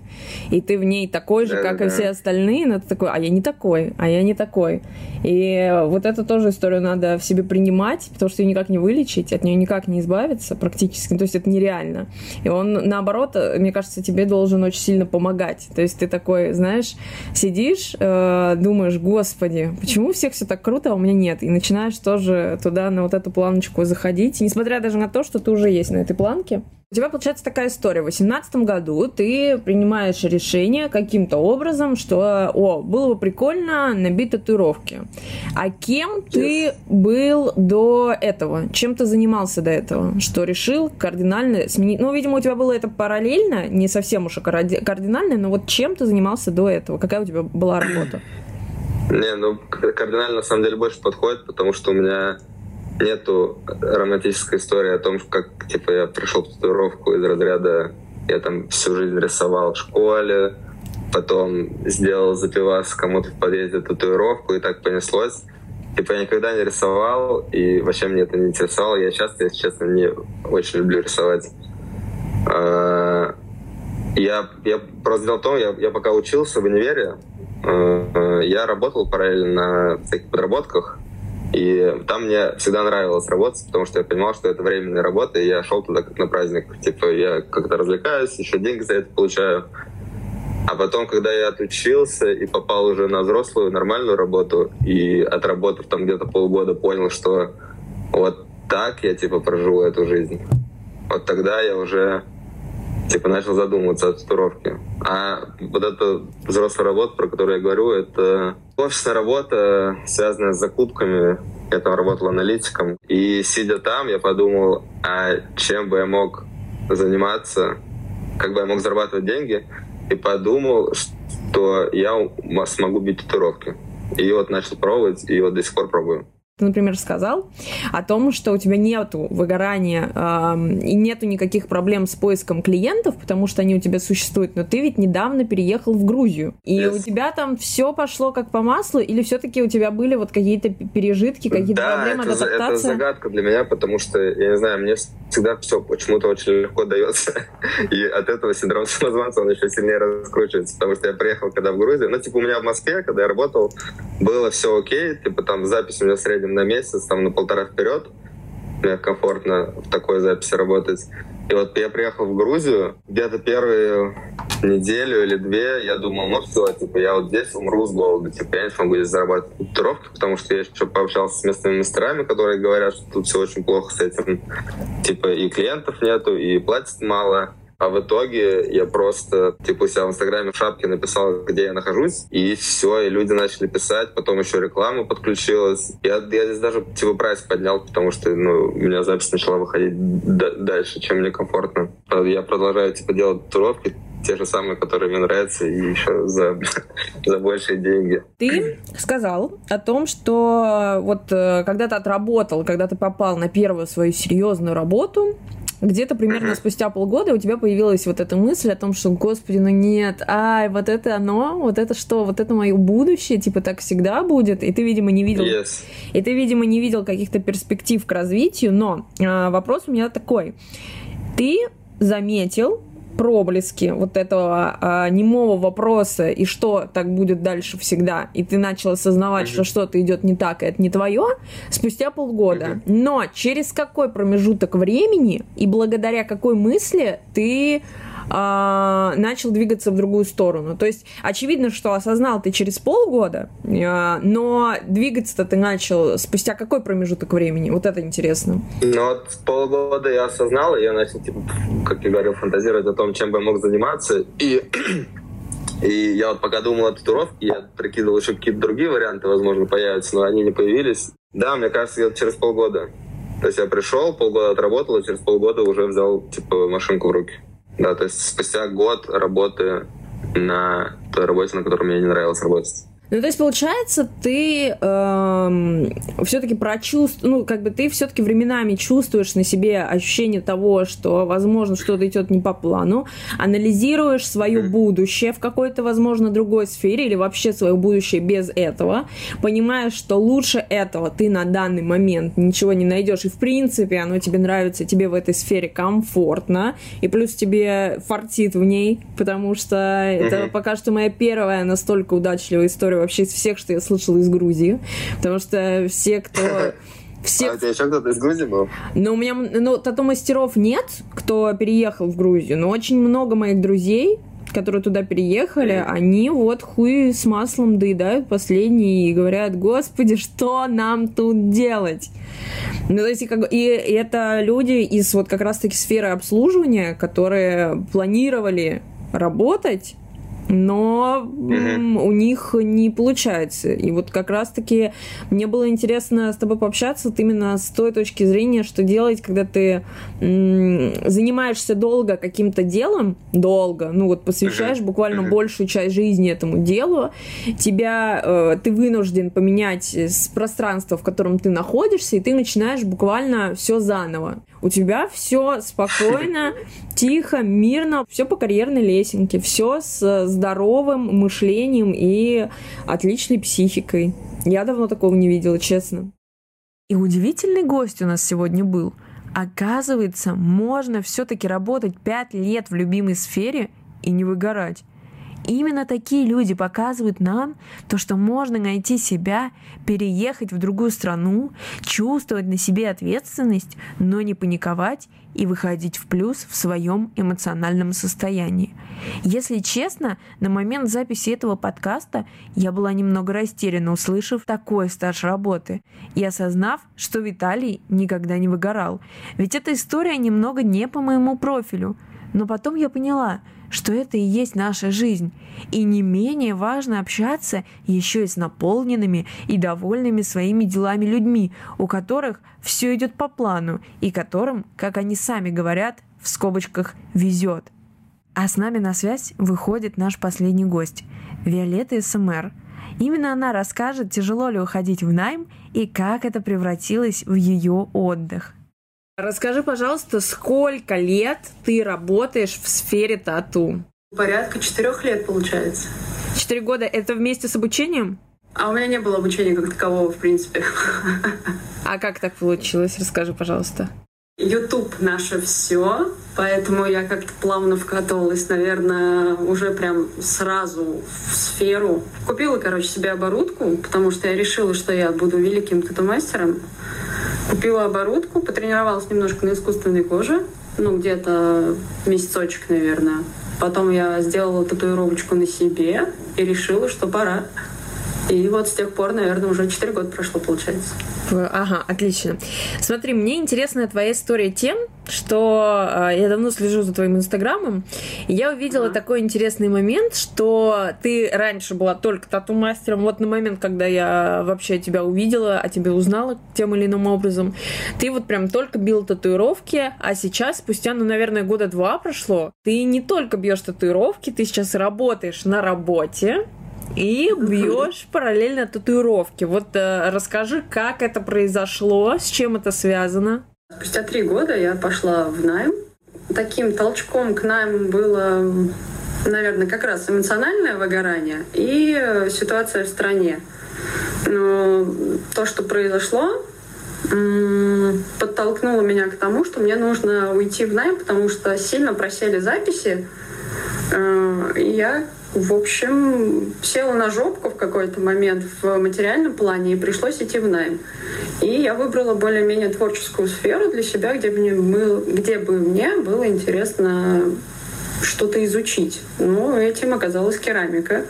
S1: и ты в ней такой же, как и все остальные, но ты такой, а я не такой, а я не такой. И вот эту тоже историю надо в себе принимать, потому что ее никак не вылечить, от нее никак не избавиться практически. То есть это нереально. И он, наоборот, э, мне кажется, тебе должен очень сильно помогать. То есть ты такой, знаешь, сидишь, э, думаешь, господи, почему у всех все так круто, а у меня нет? И начинаешь тоже туда на вот эту планочку заходить, несмотря даже на то, что ты уже есть на этой планке. У тебя получается такая история. В 2018 году ты принимаешь решение каким-то образом, что, о, было бы прикольно набить татуировки. А кем ты был до этого? Чем ты занимался до этого? Что решил кардинально сменить? Ну, видимо, у тебя было это параллельно, не совсем уж кардинально, но вот чем ты занимался до этого? Какая у тебя была работа?
S3: Не, ну кардинально на самом деле больше подходит, потому что у меня нету романтической истории о том, как типа я пришел в татуировку из разряда я там всю жизнь рисовал в школе, потом сделал запивас кому-то в подъезде татуировку, и так понеслось. Типа я никогда не рисовал, и вообще мне это не интересовало. Я часто, если честно, не очень люблю рисовать. А, Я, я просто дело в том, я, я пока учился в универе, э, я работал параллельно на всяких подработках, и там мне всегда нравилось работать, потому что я понимал, что это временная работа, и я шел туда как на праздник. Типа я как-то развлекаюсь, еще деньги за это получаю. А потом, когда я отучился и попал уже на взрослую нормальную работу, и отработав там где-то полгода, понял, что вот так я типа проживу эту жизнь. Вот тогда я уже типа начал задумываться о татуировке. А вот эта взрослая работа, про которую я говорю, это офисная работа, связанная с закупками. Я там работал аналитиком. И сидя там, я подумал, а чем бы я мог заниматься, как бы я мог зарабатывать деньги, и подумал, что я смогу бить татуировки. И вот начал пробовать, и вот до сих пор пробую.
S1: Ты, например, сказал о том, что у тебя нету выгорания эм, и нету никаких проблем с поиском клиентов, потому что они у тебя существуют, но ты ведь недавно переехал в Грузию. И
S3: Yes.
S1: у тебя там все пошло как по маслу, или все-таки у тебя были вот какие-то пережитки, какие-то
S3: да,
S1: проблемы,
S3: это, за- это загадка для меня, потому что, я не знаю, мне всегда все почему-то очень легко дается. И от этого синдром самозванца он еще сильнее раскручивается, потому что я приехал когда в Грузию. Ну, типа, у меня в Москве, когда я работал, было все окей, типа, там запись у меня в среднем на месяц, там, на полтора вперед. Мне комфортно в такой записи работать. И вот я приехал в Грузию, где-то первую неделю или две я думал, ну все, типа, я вот здесь умру с голоду, типа, я не смогу здесь зарабатывать татуировки, потому что я еще пообщался с местными мастерами, которые говорят, что тут все очень плохо с этим. Типа, и клиентов нету, и платят мало. А в итоге я просто, типа, у себя в Инстаграме в шапке написал, где я нахожусь, и все, и люди начали писать, потом еще реклама подключилась. Я, я здесь даже, типа, прайс поднял, потому что, ну, у меня запись начала выходить дальше, чем мне комфортно. Я продолжаю, типа, делать татуировки, те же самые, которые мне нравятся, и еще за, [LAUGHS] за большие деньги.
S1: Ты сказал о том, что вот э, когда ты отработал, когда ты попал на первую свою серьезную работу, где-то примерно спустя полгода у тебя появилась вот эта мысль о том, что, господи, ну нет, ай, вот это оно, вот это что, вот это мое будущее, типа так всегда будет, и ты, видимо, не видел
S3: Yes.
S1: и ты, видимо, не видел каких-то перспектив к развитию, но а, вопрос у меня такой. Ты заметил проблески вот этого а, немого вопроса и что так будет дальше всегда, и ты начал осознавать, mm-hmm. что что-то идет не так, и это не твое, спустя полгода. Mm-hmm. Но через какой промежуток времени и благодаря какой мысли ты а, начал двигаться в другую сторону. То есть очевидно, что осознал ты через полгода, а, но двигаться-то ты начал спустя какой промежуток времени? Вот это интересно.
S3: Ну вот полгода я осознал, и я начал, типа, как я говорил, фантазировать о том, чем бы я мог заниматься. И [CLEARS THROAT] и я вот пока думал о татуировке, я прикидывал еще какие-то другие варианты, возможно, появятся, но они не появились. Да, мне кажется, где через полгода. То есть я пришел, полгода отработал, и через полгода уже взял, типа, машинку в руки. Да, то есть спустя год работы на той работе, на которой мне не нравилось работать.
S1: Ну, то есть, получается, ты эм, все-таки прочувствуешь, ну, как бы ты все-таки временами чувствуешь на себе ощущение того, что, возможно, что-то идет не по плану, анализируешь свое будущее в какой-то, возможно, другой сфере или вообще свое будущее без этого, понимаешь, что лучше этого ты на данный момент ничего не найдешь, и, в принципе, оно тебе нравится, тебе в этой сфере комфортно, и плюс тебе фартит в ней, потому что это пока что моя первая настолько удачливая история вообще из всех, что я слышала из Грузии. Потому что все, кто [LAUGHS]
S3: все... А у тебя еще кто-то из Грузии был?
S1: Ну, у меня, ну, тату-мастеров нет, кто переехал в Грузию, но очень много моих друзей, которые туда переехали, mm. они вот хуй с маслом доедают последние и говорят, господи, что нам тут делать? Ну, то есть, как, и, и это люди из вот как раз-таки сферы обслуживания, которые планировали работать но угу. у них не получается. И вот как раз-таки мне было интересно с тобой пообщаться вот именно с той точки зрения, что делать, когда ты занимаешься долго каким-то делом, долго, ну вот посвящаешь угу. буквально угу. большую часть жизни этому делу, тебя э, ты вынужден поменять пространство, в котором ты находишься, и ты начинаешь буквально все заново. У тебя все спокойно, [LAUGHS] тихо, мирно, все по карьерной лесенке, все с здоровым мышлением и отличной психикой. Я давно такого не видела, честно. И удивительный гость у нас сегодня был. Оказывается, можно все-таки работать пять лет в любимой сфере и не выгорать. Именно такие люди показывают нам то, что можно найти себя, переехать в другую страну, чувствовать на себе ответственность, но не паниковать и выходить в плюс в своем эмоциональном состоянии. Если честно, на момент записи этого подкаста я была немного растеряна, услышав такой стаж работы и осознав, что Виталий никогда не выгорал. Ведь эта история немного не по моему профилю. Но потом я поняла, что это и есть наша жизнь. И не менее важно общаться еще и с наполненными и довольными своими делами людьми, у которых все идет по плану и которым, как они сами говорят, в скобочках везет. А с нами на связь выходит наш последний гость – Виолетта СМР. Именно она расскажет, тяжело ли уходить в найм и как это превратилось в ее отдых. Расскажи, пожалуйста, сколько лет ты работаешь в сфере тату?
S4: Порядка четырех лет, получается.
S1: Четыре года. Это вместе с обучением?
S4: А у меня не было обучения как такового, в принципе.
S1: А как так получилось? Расскажи, пожалуйста.
S4: YouTube наше все, поэтому я как-то плавно вкатывалась, наверное, уже прям сразу в сферу. Купила, короче, себе оборудку, потому что я решила, что я буду великим тату-мастером. Купила оборудку, потренировалась немножко на искусственной коже, ну, где-то месяцочек, наверное. Потом я сделала татуировочку на себе и решила, что пора. И вот с тех пор, наверное, уже 4 года прошло, получается.
S1: Ага, отлично. Смотри, мне интересна твоя история тем, что э, я давно слежу за твоим инстаграмом, и я увидела ага. такой интересный момент, что ты раньше была только тату-мастером, вот на момент, когда я вообще тебя увидела, а тебя узнала тем или иным образом, ты вот прям только бил татуировки, а сейчас, спустя, ну, наверное, года два прошло, ты не только бьешь татуировки, ты сейчас работаешь на работе, и бьешь параллельно татуировки. Вот э, расскажи, как это произошло, с чем это связано.
S4: Спустя три года я пошла в найм. Таким толчком к найму было, наверное, как раз эмоциональное выгорание и ситуация в стране. Но то, что произошло, подтолкнуло меня к тому, что мне нужно уйти в найм, потому что сильно просели записи. Э, я, в общем, села на жопку в какой-то момент в материальном плане и пришлось идти в найм. И я выбрала более-менее творческую сферу для себя, где мне, где бы мне было интересно что-то изучить. Ну, этим оказалась керамика.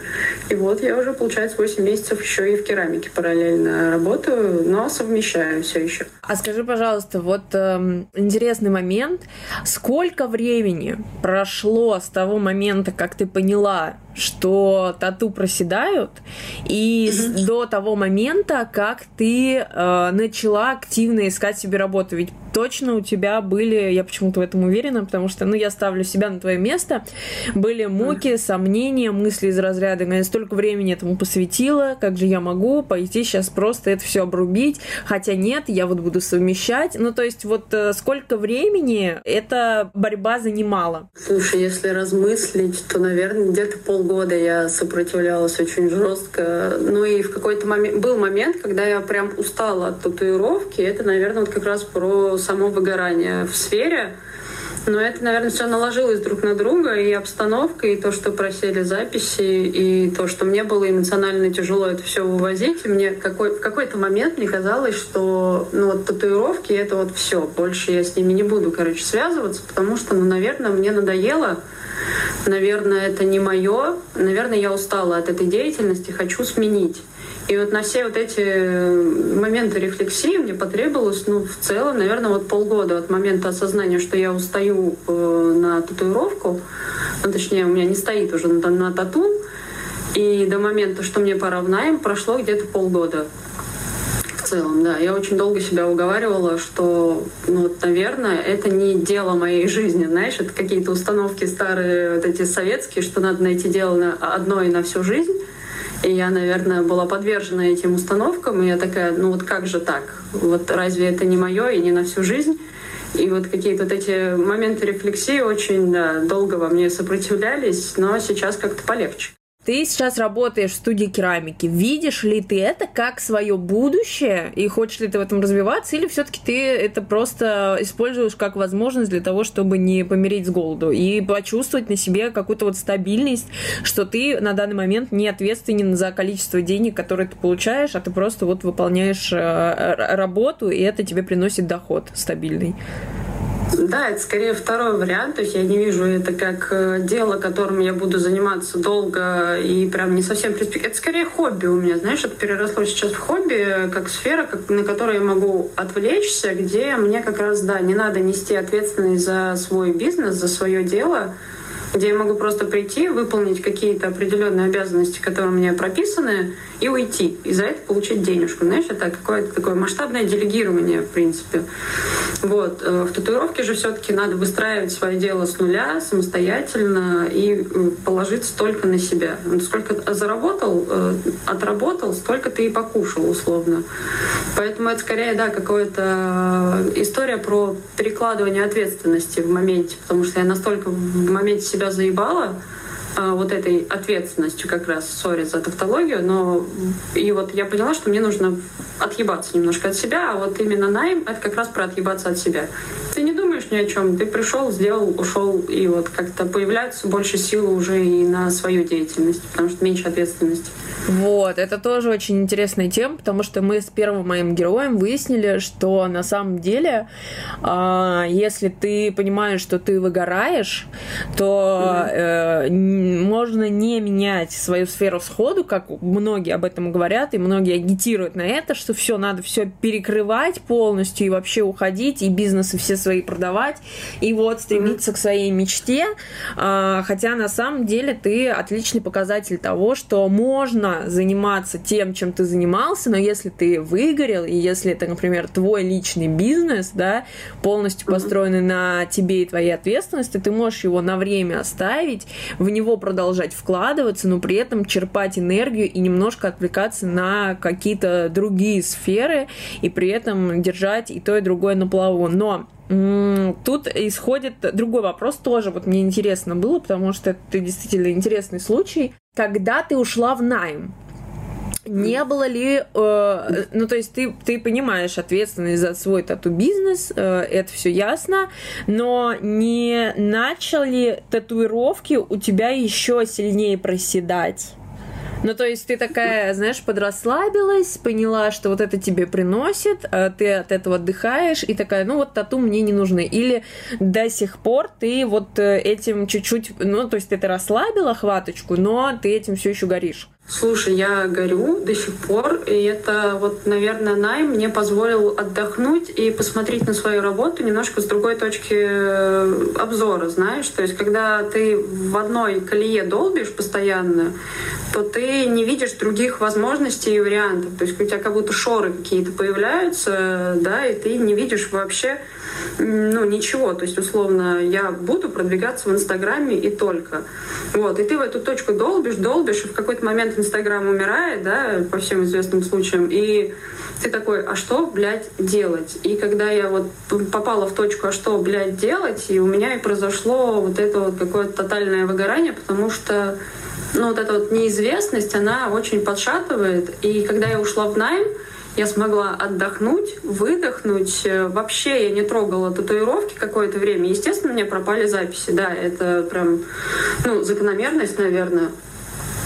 S4: И вот я уже, получается, 8 месяцев еще и в керамике параллельно работаю, но совмещаю все еще.
S1: А скажи, пожалуйста, вот э, интересный момент. Сколько времени прошло с того момента, как ты поняла, что тату проседают, и mm-hmm. до того момента, как ты э, начала активно искать себе работу. Ведь точно у тебя были, я почему-то в этом уверена, потому что, ну, я ставлю себя на твое место, были муки, mm-hmm. сомнения, мысли из разряда, я столько времени этому посвятила, как же я могу пойти сейчас просто это все обрубить, хотя нет, я вот буду совмещать. Ну, то есть вот э, сколько времени эта борьба занимала?
S4: Слушай, если размыслить, то, наверное, где-то пол полгода я сопротивлялась очень жестко. Ну и в какой-то момент был момент, когда я прям устала от татуировки. Это, наверное, вот как раз про само выгорание в сфере. Но это, наверное, все наложилось друг на друга, и обстановка, и то, что просели записи, и то, что мне было эмоционально тяжело это все вывозить. И мне какой, в какой-то момент мне казалось, что ну, вот татуировки — это вот все. Больше я с ними не буду, короче, связываться, потому что, ну, наверное, мне надоело наверное, это не мое, наверное, я устала от этой деятельности, хочу сменить. И вот на все вот эти моменты рефлексии мне потребовалось, ну, в целом, наверное, вот полгода от момента осознания, что я устаю э, на татуировку, ну, точнее, у меня не стоит уже на, на тату, и до момента, что мне пора прошло где-то полгода целом, да. Я очень долго себя уговаривала, что, ну, вот, наверное, это не дело моей жизни, знаешь, это какие-то установки старые, вот эти советские, что надо найти дело на одно и на всю жизнь. И я, наверное, была подвержена этим установкам, и я такая, ну вот как же так? Вот разве это не мое и не на всю жизнь? И вот какие-то вот эти моменты рефлексии очень да, долго во мне сопротивлялись, но сейчас как-то полегче.
S1: Ты сейчас работаешь в студии керамики. Видишь ли ты это как свое будущее и хочешь ли ты в этом развиваться, или все-таки ты это просто используешь как возможность для того, чтобы не помереть с голоду и почувствовать на себе какую-то вот стабильность, что ты на данный момент не ответственен за количество денег, которые ты получаешь, а ты просто вот выполняешь э, работу, и это тебе приносит доход стабильный.
S4: Да, это скорее второй вариант. То есть я не вижу это как э, дело, которым я буду заниматься долго и прям не совсем перспективно. Это скорее хобби у меня, знаешь, это переросло сейчас в хобби, как сфера, как, на которой я могу отвлечься, где мне как раз, да, не надо нести ответственность за свой бизнес, за свое дело, где я могу просто прийти, выполнить какие-то определенные обязанности, которые у меня прописаны, и уйти. И за это получить денежку. Знаешь, это какое-то такое масштабное делегирование, в принципе. Вот. Э, в татуировке же все-таки надо выстраивать свое дело с нуля, самостоятельно, и э, положиться только на себя. Сколько заработал, э, отработал, столько ты и покушал, условно. Поэтому это скорее, да, какая-то история про перекладывание ответственности в моменте, потому что я настолько в моменте себя себя заебала а, вот этой ответственностью как раз, сори за тавтологию, но и вот я поняла, что мне нужно отъебаться немножко от себя, а вот именно найм — это как раз про отъебаться от себя. Ты не думаешь ни о чем, ты пришел, сделал, ушел, и вот как-то появляется больше силы уже и на свою деятельность, потому что меньше ответственности.
S1: Вот, это тоже очень интересная тема, потому что мы с первым моим героем выяснили, что на самом деле, э, если ты понимаешь, что ты выгораешь, то э, можно не менять свою сферу сходу, как многие об этом говорят, и многие агитируют на это, что все надо все перекрывать полностью и вообще уходить, и бизнесы все свои продавать, и вот стремиться к своей мечте. Э, хотя на самом деле ты отличный показатель того, что можно заниматься тем, чем ты занимался, но если ты выгорел, и если это, например, твой личный бизнес, да, полностью построенный mm-hmm. на тебе и твоей ответственности, ты можешь его на время оставить, в него продолжать вкладываться, но при этом черпать энергию и немножко отвлекаться на какие-то другие сферы, и при этом держать и то, и другое на плаву. Но Тут исходит другой вопрос тоже, вот мне интересно было, потому что это действительно интересный случай. Когда ты ушла в найм, не было ли, э, ну то есть ты, ты понимаешь ответственность за свой тату-бизнес, э, это все ясно, но не начали татуировки у тебя еще сильнее проседать? Ну, то есть ты такая, знаешь, подрасслабилась, поняла, что вот это тебе приносит, а ты от этого отдыхаешь, и такая, ну вот тату мне не нужны. Или до сих пор ты вот э, этим чуть-чуть, ну, то есть ты расслабила хваточку, но ты этим все еще горишь.
S4: Слушай, я горю до сих пор, и это вот, наверное, найм мне позволил отдохнуть и посмотреть на свою работу немножко с другой точки э, обзора, знаешь. То есть, когда ты в одной колее долбишь постоянно, то ты не видишь других возможностей и вариантов. То есть, у тебя как будто шоры какие-то появляются, да, и ты не видишь вообще ну, ничего. То есть, условно, я буду продвигаться в Инстаграме и только. Вот. И ты в эту точку долбишь, долбишь, и в какой-то момент Инстаграм умирает, да, по всем известным случаям, и ты такой, а что, блядь, делать? И когда я вот попала в точку, а что, блядь, делать, и у меня и произошло вот это вот какое-то тотальное выгорание, потому что ну, вот эта вот неизвестность, она очень подшатывает. И когда я ушла в найм, я смогла отдохнуть, выдохнуть. Вообще я не трогала татуировки какое-то время. Естественно, мне пропали записи. Да, это прям ну, закономерность, наверное.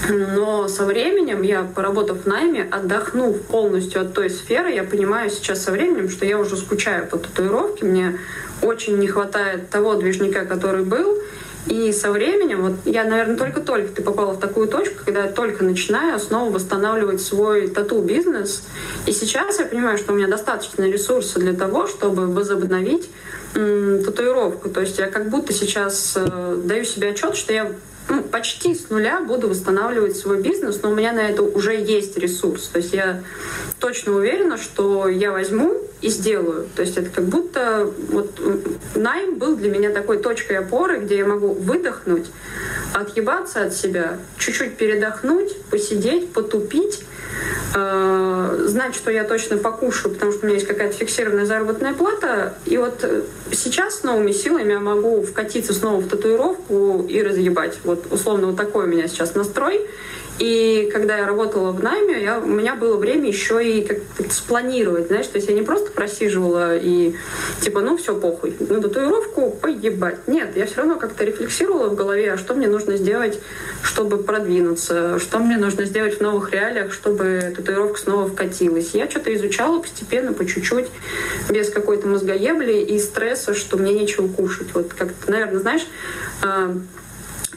S4: Но со временем я, поработав в найме, отдохнув полностью от той сферы, я понимаю сейчас со временем, что я уже скучаю по татуировке, мне очень не хватает того движника, который был, и со временем, вот я, наверное, только-только ты попала в такую точку, когда я только начинаю снова восстанавливать свой тату-бизнес. И сейчас я понимаю, что у меня достаточно ресурсов для того, чтобы возобновить м, татуировку. То есть я как будто сейчас э, даю себе отчет, что я ну, почти с нуля буду восстанавливать свой бизнес, но у меня на это уже есть ресурс. То есть я точно уверена, что я возьму и сделаю. То есть это как будто вот найм был для меня такой точкой опоры, где я могу выдохнуть, отъебаться от себя, чуть-чуть передохнуть, посидеть, потупить, э, знать, что я точно покушаю, потому что у меня есть какая-то фиксированная заработная плата. И вот сейчас с новыми силами я могу вкатиться снова в татуировку и разъебать. Вот условно вот такой у меня сейчас настрой. И когда я работала в найме, я, у меня было время еще и как-то спланировать, знаешь, то есть я не просто просиживала и типа, ну все, похуй, ну татуировку поебать. Нет, я все равно как-то рефлексировала в голове, а что мне нужно сделать, чтобы продвинуться, что мне нужно сделать в новых реалиях, чтобы татуировка снова вкатилась. Я что-то изучала постепенно, по чуть-чуть, без какой-то мозгоебли и стресса, что мне нечего кушать. Вот как-то, наверное, знаешь, а,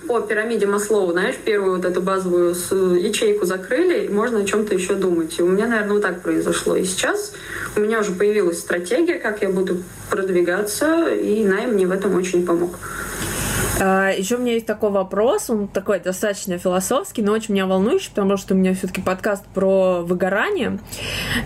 S4: по пирамиде Маслоу, знаешь, первую вот эту базовую ячейку закрыли, можно о чем-то еще думать. И у меня, наверное, вот так произошло. И сейчас у меня уже появилась стратегия, как я буду продвигаться, и найм мне в этом очень помог.
S1: А, Еще у меня есть такой вопрос, он такой достаточно философский, но очень меня волнующий, потому что у меня все-таки подкаст про выгорание.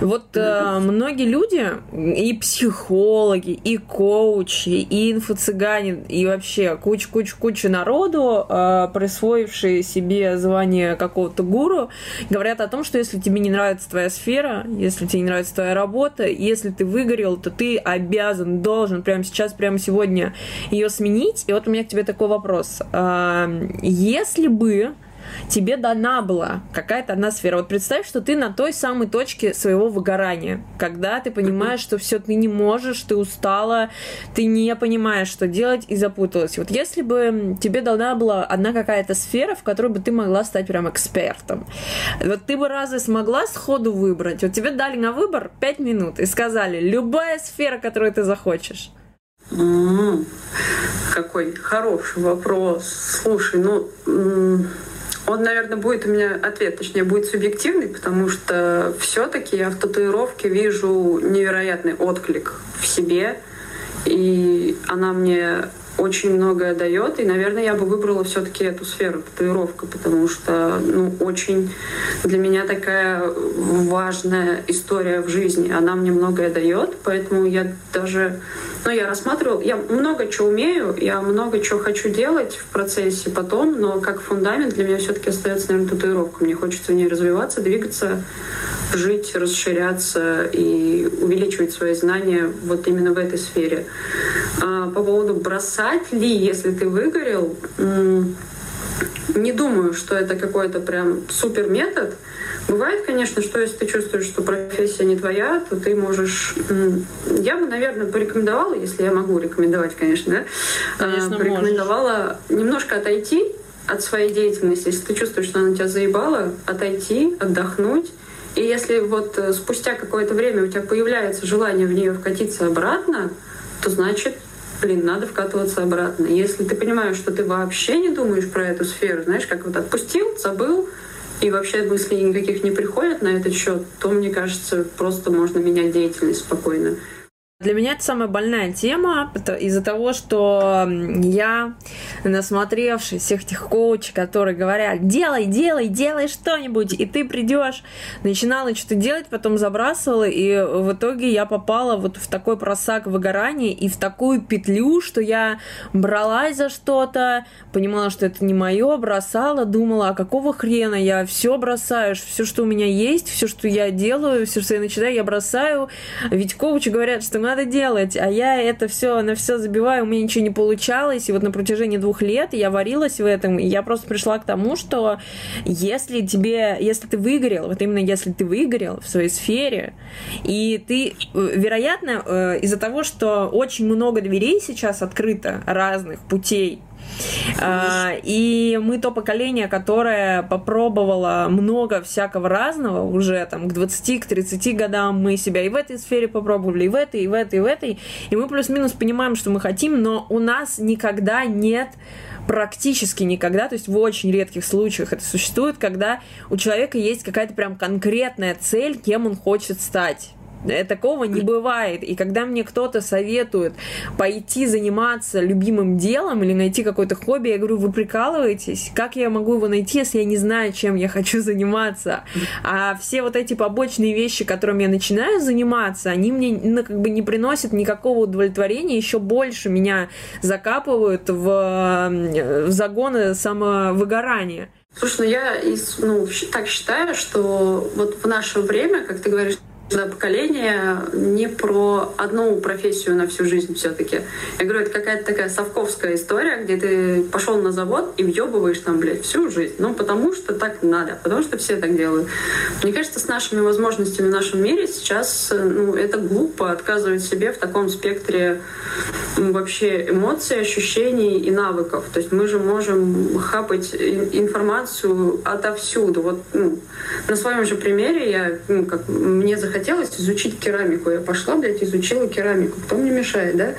S1: Вот э, многие люди, и психологи, и коучи, и инфо-цыгане, и вообще куча-куча-куча народу, э, присвоившие себе звание какого-то гуру, говорят о том, что если тебе не нравится твоя сфера, если тебе не нравится твоя работа, если ты выгорел, то ты обязан, должен прямо сейчас, прямо сегодня ее сменить. И вот у меня к тебе такой такой вопрос. Если бы тебе дана была какая-то одна сфера. Вот представь, что ты на той самой точке своего выгорания, когда ты понимаешь, что все ты не можешь, ты устала, ты не понимаешь, что делать и запуталась. Вот если бы тебе дана была одна какая-то сфера, в которой бы ты могла стать прям экспертом, вот ты бы разве смогла сходу выбрать? Вот тебе дали на выбор 5 минут и сказали, любая сфера, которую ты захочешь.
S4: Mm-hmm. Какой хороший вопрос. Слушай, ну, он, наверное, будет у меня ответ, точнее, будет субъективный, потому что все-таки я в татуировке вижу невероятный отклик в себе, и она мне очень многое дает, и, наверное, я бы выбрала все-таки эту сферу, татуировка, потому что, ну, очень для меня такая важная история в жизни. Она мне многое дает, поэтому я даже, ну, я рассматривала, я много чего умею, я много чего хочу делать в процессе потом, но как фундамент для меня все-таки остается, наверное, татуировка. Мне хочется в ней развиваться, двигаться, жить, расширяться и увеличивать свои знания вот именно в этой сфере. А по поводу бросать ли, если ты выгорел, не думаю, что это какой-то прям супер метод. Бывает, конечно, что если ты чувствуешь, что профессия не твоя, то ты можешь... Я бы, наверное, порекомендовала, если я могу рекомендовать, конечно, да?
S1: Конечно,
S4: порекомендовала можешь. немножко отойти от своей деятельности. Если ты чувствуешь, что она тебя заебала, отойти, отдохнуть. И если вот э, спустя какое-то время у тебя появляется желание в нее вкатиться обратно, то значит блин, надо вкатываться обратно. Если ты понимаешь, что ты вообще не думаешь про эту сферу, знаешь, как вот отпустил, забыл, и вообще мыслей никаких не приходят на этот счет, то, мне кажется, просто можно менять деятельность спокойно.
S1: Для меня это самая больная тема из-за того, что я, насмотревшись всех этих коучей, которые говорят, делай, делай, делай что-нибудь, и ты придешь, начинала что-то делать, потом забрасывала, и в итоге я попала вот в такой просак выгорания и в такую петлю, что я бралась за что-то, понимала, что это не мое, бросала, думала, а какого хрена я все бросаю, все, что у меня есть, все, что я делаю, все, что я начинаю, я бросаю. Ведь коучи говорят, что надо делать, а я это все на все забиваю, у меня ничего не получалось, и вот на протяжении двух лет я варилась в этом, и я просто пришла к тому, что если тебе, если ты выгорел, вот именно если ты выгорел в своей сфере, и ты, э, вероятно, э, из-за того, что очень много дверей сейчас открыто разных путей и мы то поколение, которое попробовало много всякого разного уже там к 20, к 30 годам мы себя и в этой сфере попробовали, и в этой, и в этой, и в этой. И мы плюс-минус понимаем, что мы хотим, но у нас никогда нет практически никогда, то есть в очень редких случаях это существует, когда у человека есть какая-то прям конкретная цель, кем он хочет стать. Э, такого не бывает. И когда мне кто-то советует пойти заниматься любимым делом или найти какое-то хобби, я говорю, вы прикалываетесь? Как я могу его найти, если я не знаю, чем я хочу заниматься? А все вот эти побочные вещи, которыми я начинаю заниматься, они мне ну, как бы не приносят никакого удовлетворения, еще больше меня закапывают в, в загоны самовыгорания.
S4: Слушай, ну я ну, так считаю, что вот в наше время, как ты говоришь, да, поколение не про одну профессию на всю жизнь все-таки. Я говорю, это какая-то такая совковская история, где ты пошел на завод и въебываешь там, блядь, всю жизнь. Ну, потому что так надо, потому что все так делают. Мне кажется, с нашими возможностями в нашем мире сейчас, ну, это глупо отказывать себе в таком спектре вообще эмоций, ощущений и навыков. То есть мы же можем хапать информацию отовсюду. Вот ну, на своем же примере я, ну, как мне захотелось захотелось изучить керамику. Я пошла, блядь, изучила керамику. Кто мне мешает, да?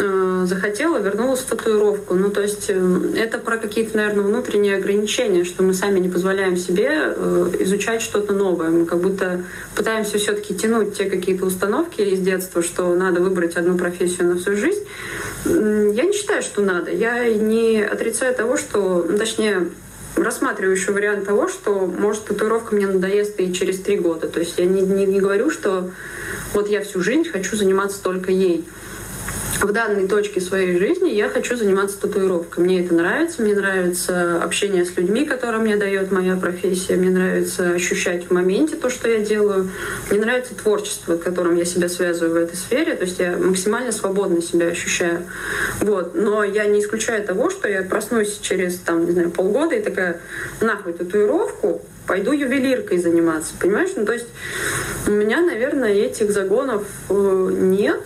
S4: Э, захотела, вернулась в татуировку. Ну, то есть э, это про какие-то, наверное, внутренние ограничения, что мы сами не позволяем себе э, изучать что-то новое. Мы как будто пытаемся все-таки тянуть те какие-то установки из детства, что надо выбрать одну профессию на всю жизнь. Я не считаю, что надо. Я не отрицаю того, что, точнее, рассматриваю еще вариант того, что, может, татуировка мне надоест и через три года. То есть я не, не, не говорю, что вот я всю жизнь хочу заниматься только ей в данной точке своей жизни я хочу заниматься татуировкой. Мне это нравится, мне нравится общение с людьми, которое мне дает моя профессия, мне нравится ощущать в моменте то, что я делаю, мне нравится творчество, которым я себя связываю в этой сфере, то есть я максимально свободно себя ощущаю. Вот. Но я не исключаю того, что я проснусь через там, не знаю, полгода и такая, нахуй татуировку, пойду ювелиркой заниматься, понимаешь? Ну, то есть у меня, наверное, этих загонов э, нет,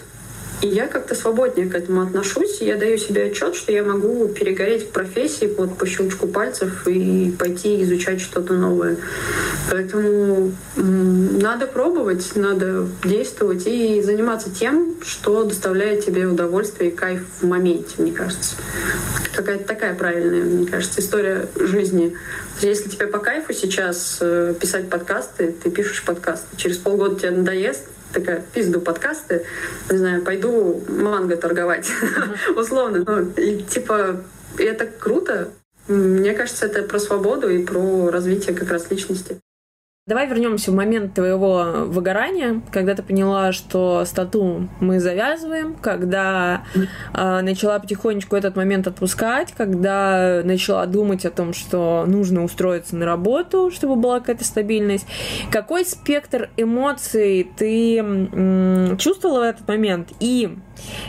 S4: и я как-то свободнее к этому отношусь. Я даю себе отчет, что я могу перегореть в профессии вот по щелчку пальцев и пойти изучать что-то новое. Поэтому надо пробовать, надо действовать и заниматься тем, что доставляет тебе удовольствие и кайф в моменте, мне кажется. Какая-то такая правильная, мне кажется, история жизни. Если тебе по кайфу сейчас э, писать подкасты, ты пишешь подкасты. Через полгода тебе надоест, такая, пизду подкасты, не знаю, пойду манго торговать, [LAUGHS] условно. Ну, и типа, это круто. Мне кажется, это про свободу и про развитие как раз личности.
S1: Давай вернемся в момент твоего выгорания, когда ты поняла, что стату мы завязываем, когда э, начала потихонечку этот момент отпускать, когда начала думать о том, что нужно устроиться на работу, чтобы была какая-то стабильность. Какой спектр эмоций ты м- чувствовала в этот момент? И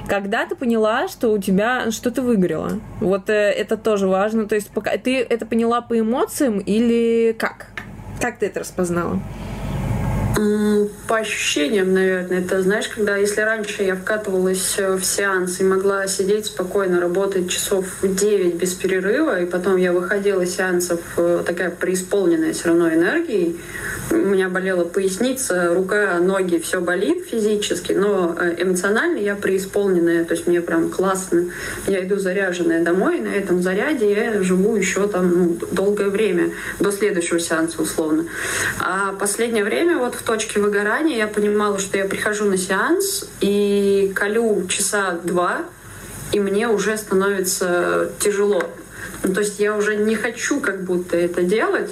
S1: когда ты поняла, что у тебя что то выгорело? Вот э, это тоже важно. То есть пока ты это поняла по эмоциям или как? Как ты это распознала?
S4: По ощущениям, наверное. Это, знаешь, когда, если раньше я вкатывалась э, в сеанс и могла сидеть спокойно, работать часов 9 без перерыва, и потом я выходила из сеансов э, такая преисполненная все равно энергией, у меня болела поясница, рука, ноги, все болит физически, но э, эмоционально я преисполненная, то есть мне прям классно. Я иду заряженная домой, и на этом заряде я живу еще там ну, долгое время, до следующего сеанса условно. А последнее время вот в точке выгорания я понимала, что я прихожу на сеанс и колю часа два, и мне уже становится тяжело. Ну, то есть я уже не хочу как будто это делать,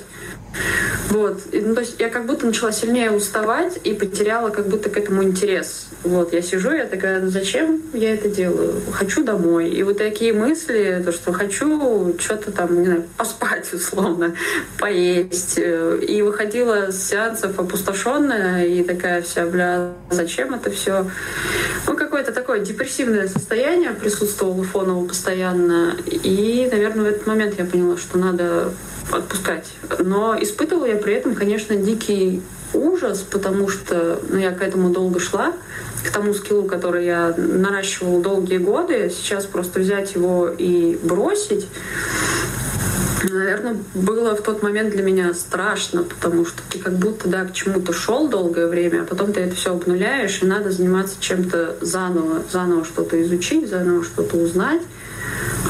S4: вот. И, ну, то есть я как будто начала сильнее уставать и потеряла как будто к этому интерес. Вот. Я сижу, я такая, ну зачем я это делаю? Хочу домой. И вот такие мысли, то, что хочу что-то там, не знаю, поспать условно, поесть. И выходила с сеансов опустошенная и такая вся, бля, зачем это все? Ну, какое-то такое депрессивное состояние присутствовало фоново постоянно. И, наверное, в этот момент я поняла, что надо отпускать. Но испытывала я при этом, конечно, дикий ужас, потому что ну, я к этому долго шла, к тому скиллу, который я наращивала долгие годы. Сейчас просто взять его и бросить, наверное, было в тот момент для меня страшно, потому что ты как будто да, к чему-то шел долгое время, а потом ты это все обнуляешь, и надо заниматься чем-то заново, заново что-то изучить, заново что-то узнать.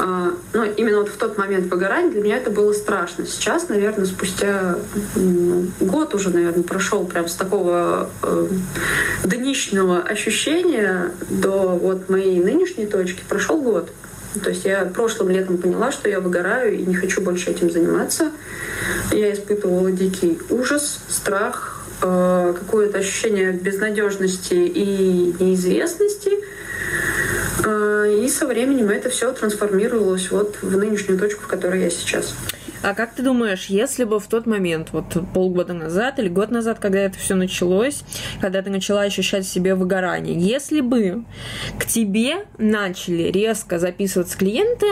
S4: А, но ну, именно вот в тот момент выгорания для меня это было страшно. Сейчас, наверное, спустя ну, год уже, наверное, прошел прям с такого э, днищного ощущения до вот моей нынешней точки, прошел год. То есть я прошлым летом поняла, что я выгораю и не хочу больше этим заниматься. Я испытывала дикий ужас, страх, э, какое-то ощущение безнадежности и неизвестности — и со временем это все трансформировалось вот в нынешнюю точку, в которой я сейчас.
S1: А как ты думаешь, если бы в тот момент, вот полгода назад или год назад, когда это все началось, когда ты начала ощущать себе выгорание, если бы к тебе начали резко записываться клиенты,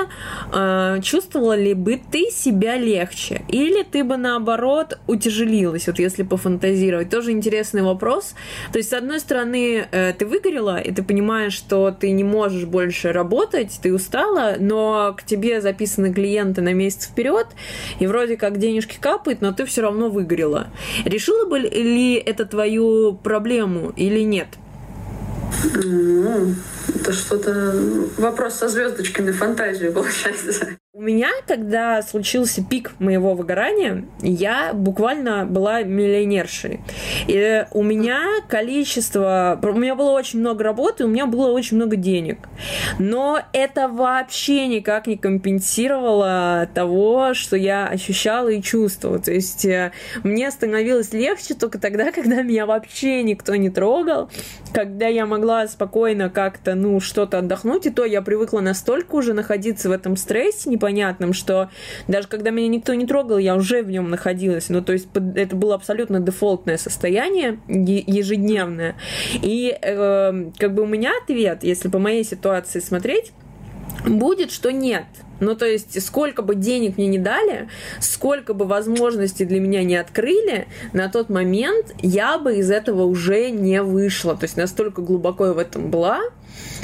S1: э, чувствовала ли бы ты себя легче? Или ты бы наоборот утяжелилась, вот если пофантазировать? Тоже интересный вопрос. То есть, с одной стороны, э, ты выгорела, и ты понимаешь, что ты не можешь больше работать, ты устала, но к тебе записаны клиенты на месяц вперед, и вроде как денежки капают, но ты все равно выгорела. Решила бы ли это твою проблему или нет?
S4: Ну, это что-то... Вопрос со звездочками фантазии получается.
S1: У меня, когда случился пик моего выгорания, я буквально была миллионершей. И у меня количество... У меня было очень много работы, у меня было очень много денег. Но это вообще никак не компенсировало того, что я ощущала и чувствовала. То есть э, мне становилось легче только тогда, [LAUGHS] когда меня вообще никто не трогал, когда я могла спокойно как-то, ну, что-то отдохнуть, и то я привыкла настолько уже находиться в этом стрессе, не понятным, что даже когда меня никто не трогал, я уже в нем находилась. Ну, то есть это было абсолютно дефолтное состояние, ежедневное. И э, как бы у меня ответ, если по моей ситуации смотреть, будет, что нет. Ну, то есть, сколько бы денег мне не дали, сколько бы возможностей для меня не открыли, на тот момент я бы из этого уже не вышла. То есть, настолько глубоко я в этом была,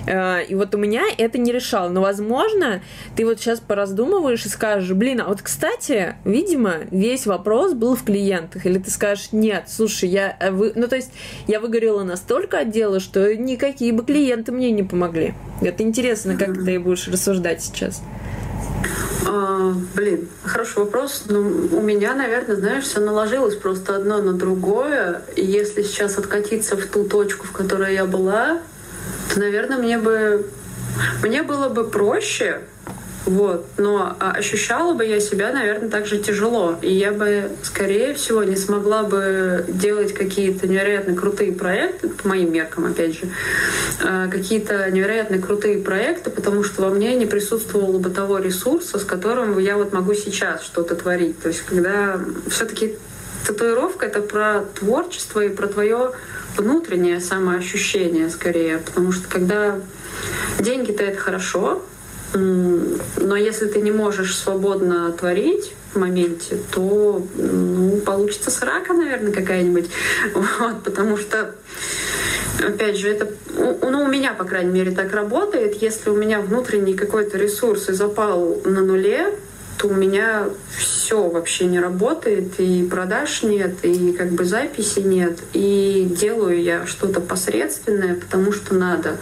S1: и вот у меня это не решало. Но, возможно, ты вот сейчас пораздумываешь и скажешь, блин, а вот, кстати, видимо, весь вопрос был в клиентах. Или ты скажешь, нет, слушай, я... Э, вы... Ну, то есть, я выгорела настолько от дела, что никакие бы клиенты мне не помогли. Это интересно, как ты будешь рассуждать сейчас.
S4: А, блин, хороший вопрос. Ну, у меня, наверное, знаешь, все наложилось просто одно на другое. И если сейчас откатиться в ту точку, в которой я была, то, наверное, мне бы мне было бы проще, Вот. Но а, ощущала бы я себя, наверное, так же тяжело. И я бы, скорее всего, не смогла бы делать какие-то невероятно крутые проекты, по моим меркам, опять же, а, какие-то невероятно крутые проекты, потому что во мне не присутствовало бы того ресурса, с которым я вот могу сейчас что-то творить. То есть, когда все-таки татуировка — это про творчество и про твое внутреннее самоощущение скорее. Потому что когда деньги-то это хорошо, но если ты не можешь свободно творить в моменте, то ну, получится срака, наверное, какая-нибудь. [LAUGHS] Вот, потому что опять же, это, ну, у меня, по крайней мере, так работает. Если у меня внутренний какой-то ресурс и запал на нуле, то у меня все вообще не работает, и продаж нет, и как бы записи нет, и делаю я что-то посредственное, потому что надо.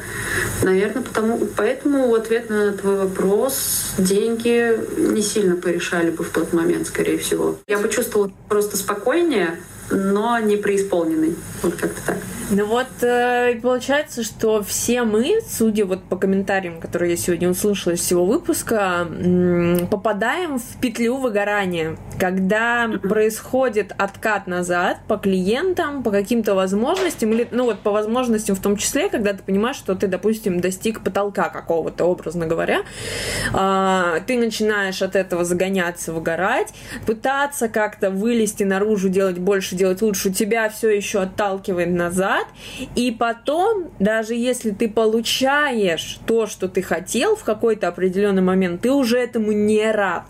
S4: Наверное, потому, поэтому в ответ на твой вопрос деньги не сильно порешали бы в тот момент, скорее всего. Я бы чувствовала просто спокойнее, но не преисполненный. Вот как-то так.
S1: Ну вот, э, получается, что все мы, судя вот по комментариям, которые я сегодня услышала из всего выпуска, попадаем в петлю выгорания, когда происходит откат назад по клиентам, по каким-то возможностям, или, ну вот по возможностям в том числе, когда ты понимаешь, что ты, допустим, достиг потолка какого-то, образно говоря, а, ты начинаешь от этого загоняться, выгорать, пытаться как-то вылезти наружу, делать больше, делать лучше, тебя все еще отталкивает назад, и потом, даже если ты получаешь то, что ты хотел в какой-то определенный момент, ты уже этому не рад,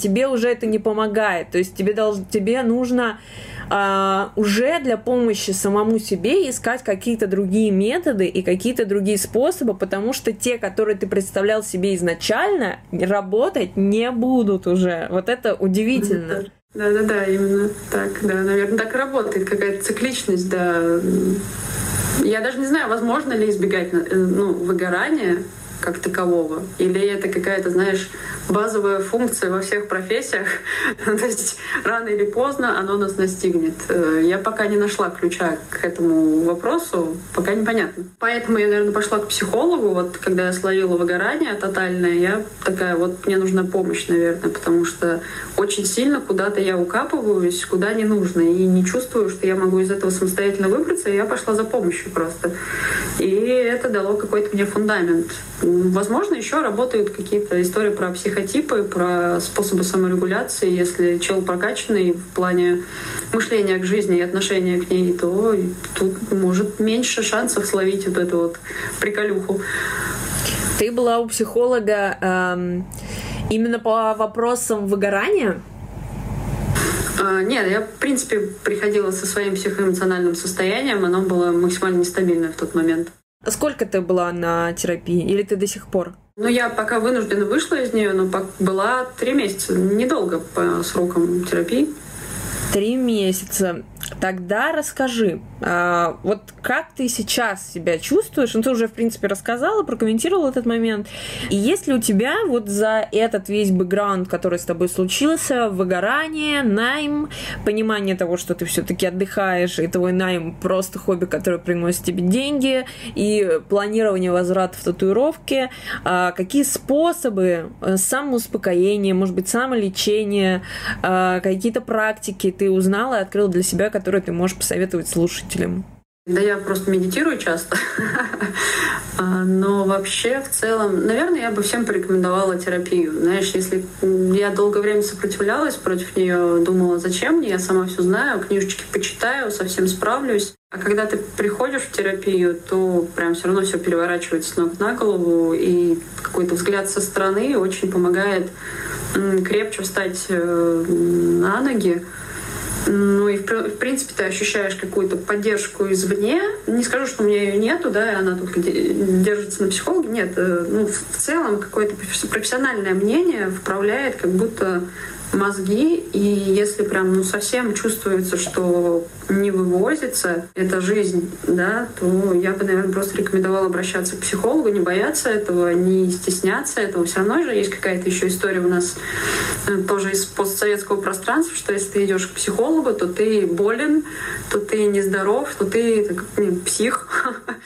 S1: тебе уже это не помогает, то есть тебе, долж, тебе нужно а, уже для помощи самому себе искать какие-то другие методы и какие-то другие способы, потому что те, которые ты представлял себе изначально, работать не будут уже. Вот это удивительно.
S4: Да-да-да, именно так, да, наверное, так и работает какая-то цикличность, да. Я даже не знаю, возможно ли избегать э, ну, выгорания, как такового? Или это какая-то, знаешь, базовая функция во всех профессиях? [LAUGHS] То есть рано или поздно оно нас настигнет. Э, я пока не нашла ключа к этому вопросу, пока непонятно. Поэтому я, наверное, пошла к психологу. Вот когда я словила выгорание тотальное, я такая, вот мне нужна помощь, наверное, потому что очень сильно куда-то я укапываюсь, куда не нужно, и не чувствую, что я могу из этого самостоятельно выбраться, и я пошла за помощью просто. И это дало какой-то мне фундамент Возможно, еще работают какие-то истории про психотипы, про способы саморегуляции. Если чел прокачанный в плане мышления к жизни и отношения к ней, то тут может меньше шансов словить вот эту вот приколюху.
S1: Ты была у психолога эм, именно по вопросам выгорания?
S4: А, нет, я, в принципе, приходила со своим психоэмоциональным состоянием, оно было максимально нестабильное в тот момент.
S1: Сколько ты была на терапии? Или ты до сих пор?
S4: Ну, я пока вынуждена вышла из нее, но была три месяца. Недолго по срокам терапии.
S1: Три месяца. Тогда расскажи, а, вот как ты сейчас себя чувствуешь? Ну, ты уже, в принципе, рассказала, прокомментировала этот момент. И есть ли у тебя вот за этот весь бэкграунд, который с тобой случился, выгорание, найм, понимание того, что ты все-таки отдыхаешь, и твой найм просто хобби, которое приносит тебе деньги, и планирование возврата в татуировки, а, какие способы э, самоуспокоения, может быть, самолечения, а, какие-то практики ты узнала и открыла для себя, которые ты можешь посоветовать слушателям?
S4: Да я просто медитирую часто. [LAUGHS] Но вообще, в целом, наверное, я бы всем порекомендовала терапию. Знаешь, если я долгое время сопротивлялась против нее, думала, зачем мне, я сама все знаю, книжечки почитаю, совсем справлюсь. А когда ты приходишь в терапию, то прям все равно все переворачивается с ног на голову, и какой-то взгляд со стороны очень помогает крепче встать э, на ноги. Ну и в, принципе ты ощущаешь какую-то поддержку извне. Не скажу, что у меня ее нету, да, она тут держится на психологе. Нет, э, ну в целом какое-то профессиональное мнение вправляет, как будто мозги, и если прям ну, совсем чувствуется, что не вывозится эта жизнь, да, то я бы, наверное, просто рекомендовала обращаться к психологу, не бояться этого, не стесняться этого. Все равно же есть какая-то еще история у нас тоже из постсоветского пространства, что если ты идешь к психологу, то ты болен, то ты нездоров, то ты так, псих.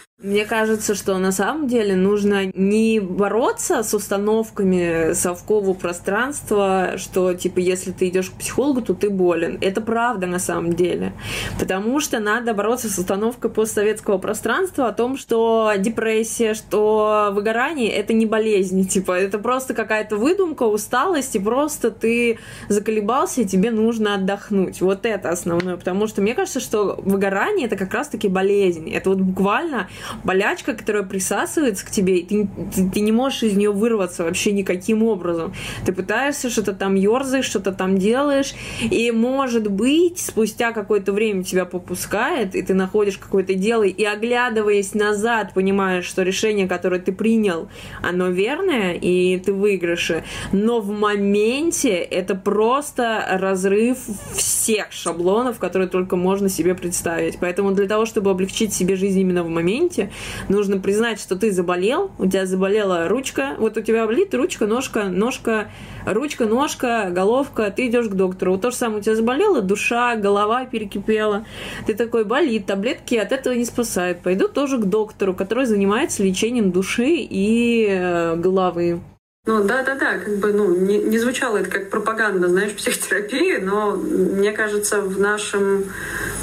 S4: [LAUGHS]
S1: Мне кажется, что на самом деле нужно не бороться с установками совкового пространства, что типа если ты идешь к психологу, то ты болен. Это правда на самом деле. Потому что надо бороться с установкой постсоветского пространства о том, что депрессия, что выгорание это не болезнь. Типа это просто какая-то выдумка, усталость, и просто ты заколебался, и тебе нужно отдохнуть. Вот это основное. Потому что мне кажется, что выгорание это как раз-таки болезнь. Это вот буквально болячка, которая присасывается к тебе, и ты, ты, ты не можешь из нее вырваться вообще никаким образом. Ты пытаешься что-то там ерзаешь, что-то там делаешь, и может быть спустя какое-то время тебя попускает, и ты находишь какое-то дело, и оглядываясь назад, понимаешь, что решение, которое ты принял, оно верное, и ты в выигрыше. Но в моменте это просто разрыв всех шаблонов, которые только можно себе представить. Поэтому для того, чтобы облегчить себе жизнь именно в моменте, моменте нужно признать, что ты заболел, у тебя заболела ручка, вот у тебя болит ручка, ножка, ножка, ручка, ножка, головка, ты идешь к доктору. Вот то же самое у тебя заболела душа, голова перекипела. Ты такой, болит, таблетки от этого не спасают. Пойду тоже к доктору, который занимается лечением души и э, головы.
S4: Ну да, да, да, как бы ну не, не звучало это как пропаганда, знаешь, [LAUGHS] психотерапии, но мне кажется, в нашем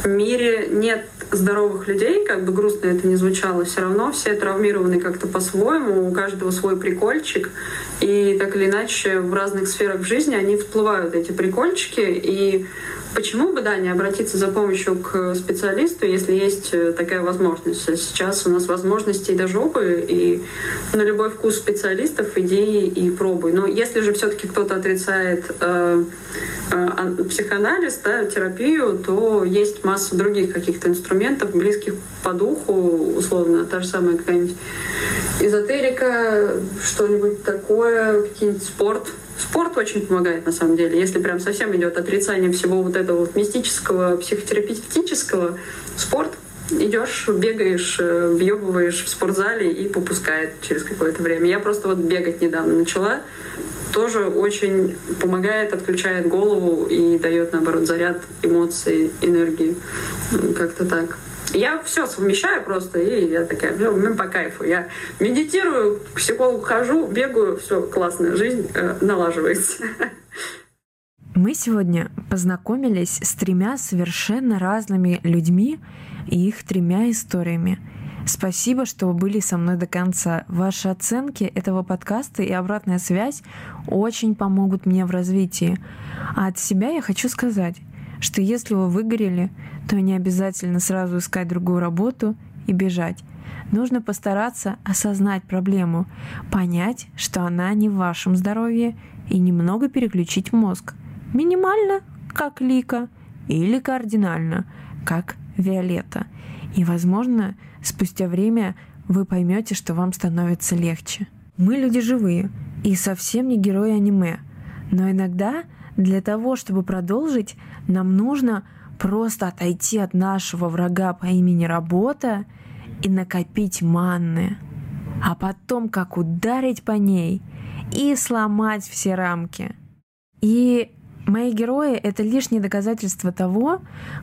S4: мире нет здоровых людей, как бы грустно это не звучало, все равно все травмированы как-то по-своему, у каждого свой прикольчик, и так или иначе в разных сферах жизни они всплывают эти прикольчики, и Почему бы, да, не обратиться за помощью к специалисту, если есть э, такая возможность? Сейчас у нас возможности до жопы, и на любой вкус специалистов иди и пробуй. Но если же все-таки кто-то отрицает э, э, психоанализ, да, терапию, то есть масса других каких-то инструментов, близких по духу, условно, та же самая какая-нибудь эзотерика, что-нибудь такое, какие-нибудь спорт — Спорт очень помогает, на самом деле. Если прям совсем идет отрицание всего вот этого вот мистического, психотерапевтического, спорт идешь, бегаешь, э, въебываешь в спортзале и попускает через какое-то время. Я просто вот бегать недавно начала. Тоже очень помогает, отключает голову и дает, наоборот, заряд эмоций, энергии. Как-то так. Я все совмещаю просто, и я такая, ну, ну по кайфу. Я медитирую, к психологу хожу, бегаю, все классно, жизнь э, налаживается.
S1: Мы сегодня познакомились с тремя совершенно разными людьми и их тремя историями. Спасибо, что вы были со мной до конца. Ваши оценки этого подкаста и обратная связь очень помогут мне в развитии. А от себя я хочу сказать, что если вы выгорели, то не обязательно сразу искать другую работу и бежать. Нужно постараться осознать проблему, понять, что она не в вашем здоровье, и немного переключить мозг. Минимально, как Лика, или кардинально, как Виолетта. И, возможно, спустя время вы поймете, что вам становится легче. Мы люди живые и совсем не герои аниме. Но иногда для того, чтобы продолжить, нам нужно просто отойти от нашего врага по имени работа и накопить манны, а потом как ударить по ней и сломать все рамки. И мои герои — это лишнее доказательство того,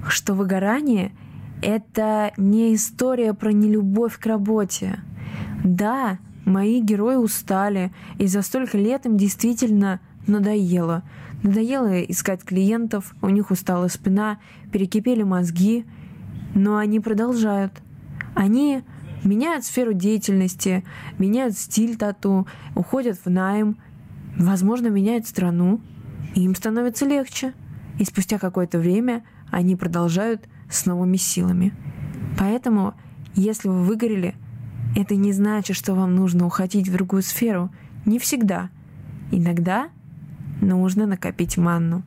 S1: что выгорание — это не история про нелюбовь к работе. Да, мои герои устали, и за столько лет им действительно надоело — Надоело искать клиентов, у них устала спина, перекипели мозги, но они продолжают. Они меняют сферу деятельности, меняют стиль тату, уходят в найм, возможно, меняют страну, и им становится легче. И спустя какое-то время они продолжают с новыми силами. Поэтому, если вы выгорели, это не значит, что вам нужно уходить в другую сферу. Не всегда. Иногда нужно накопить манну.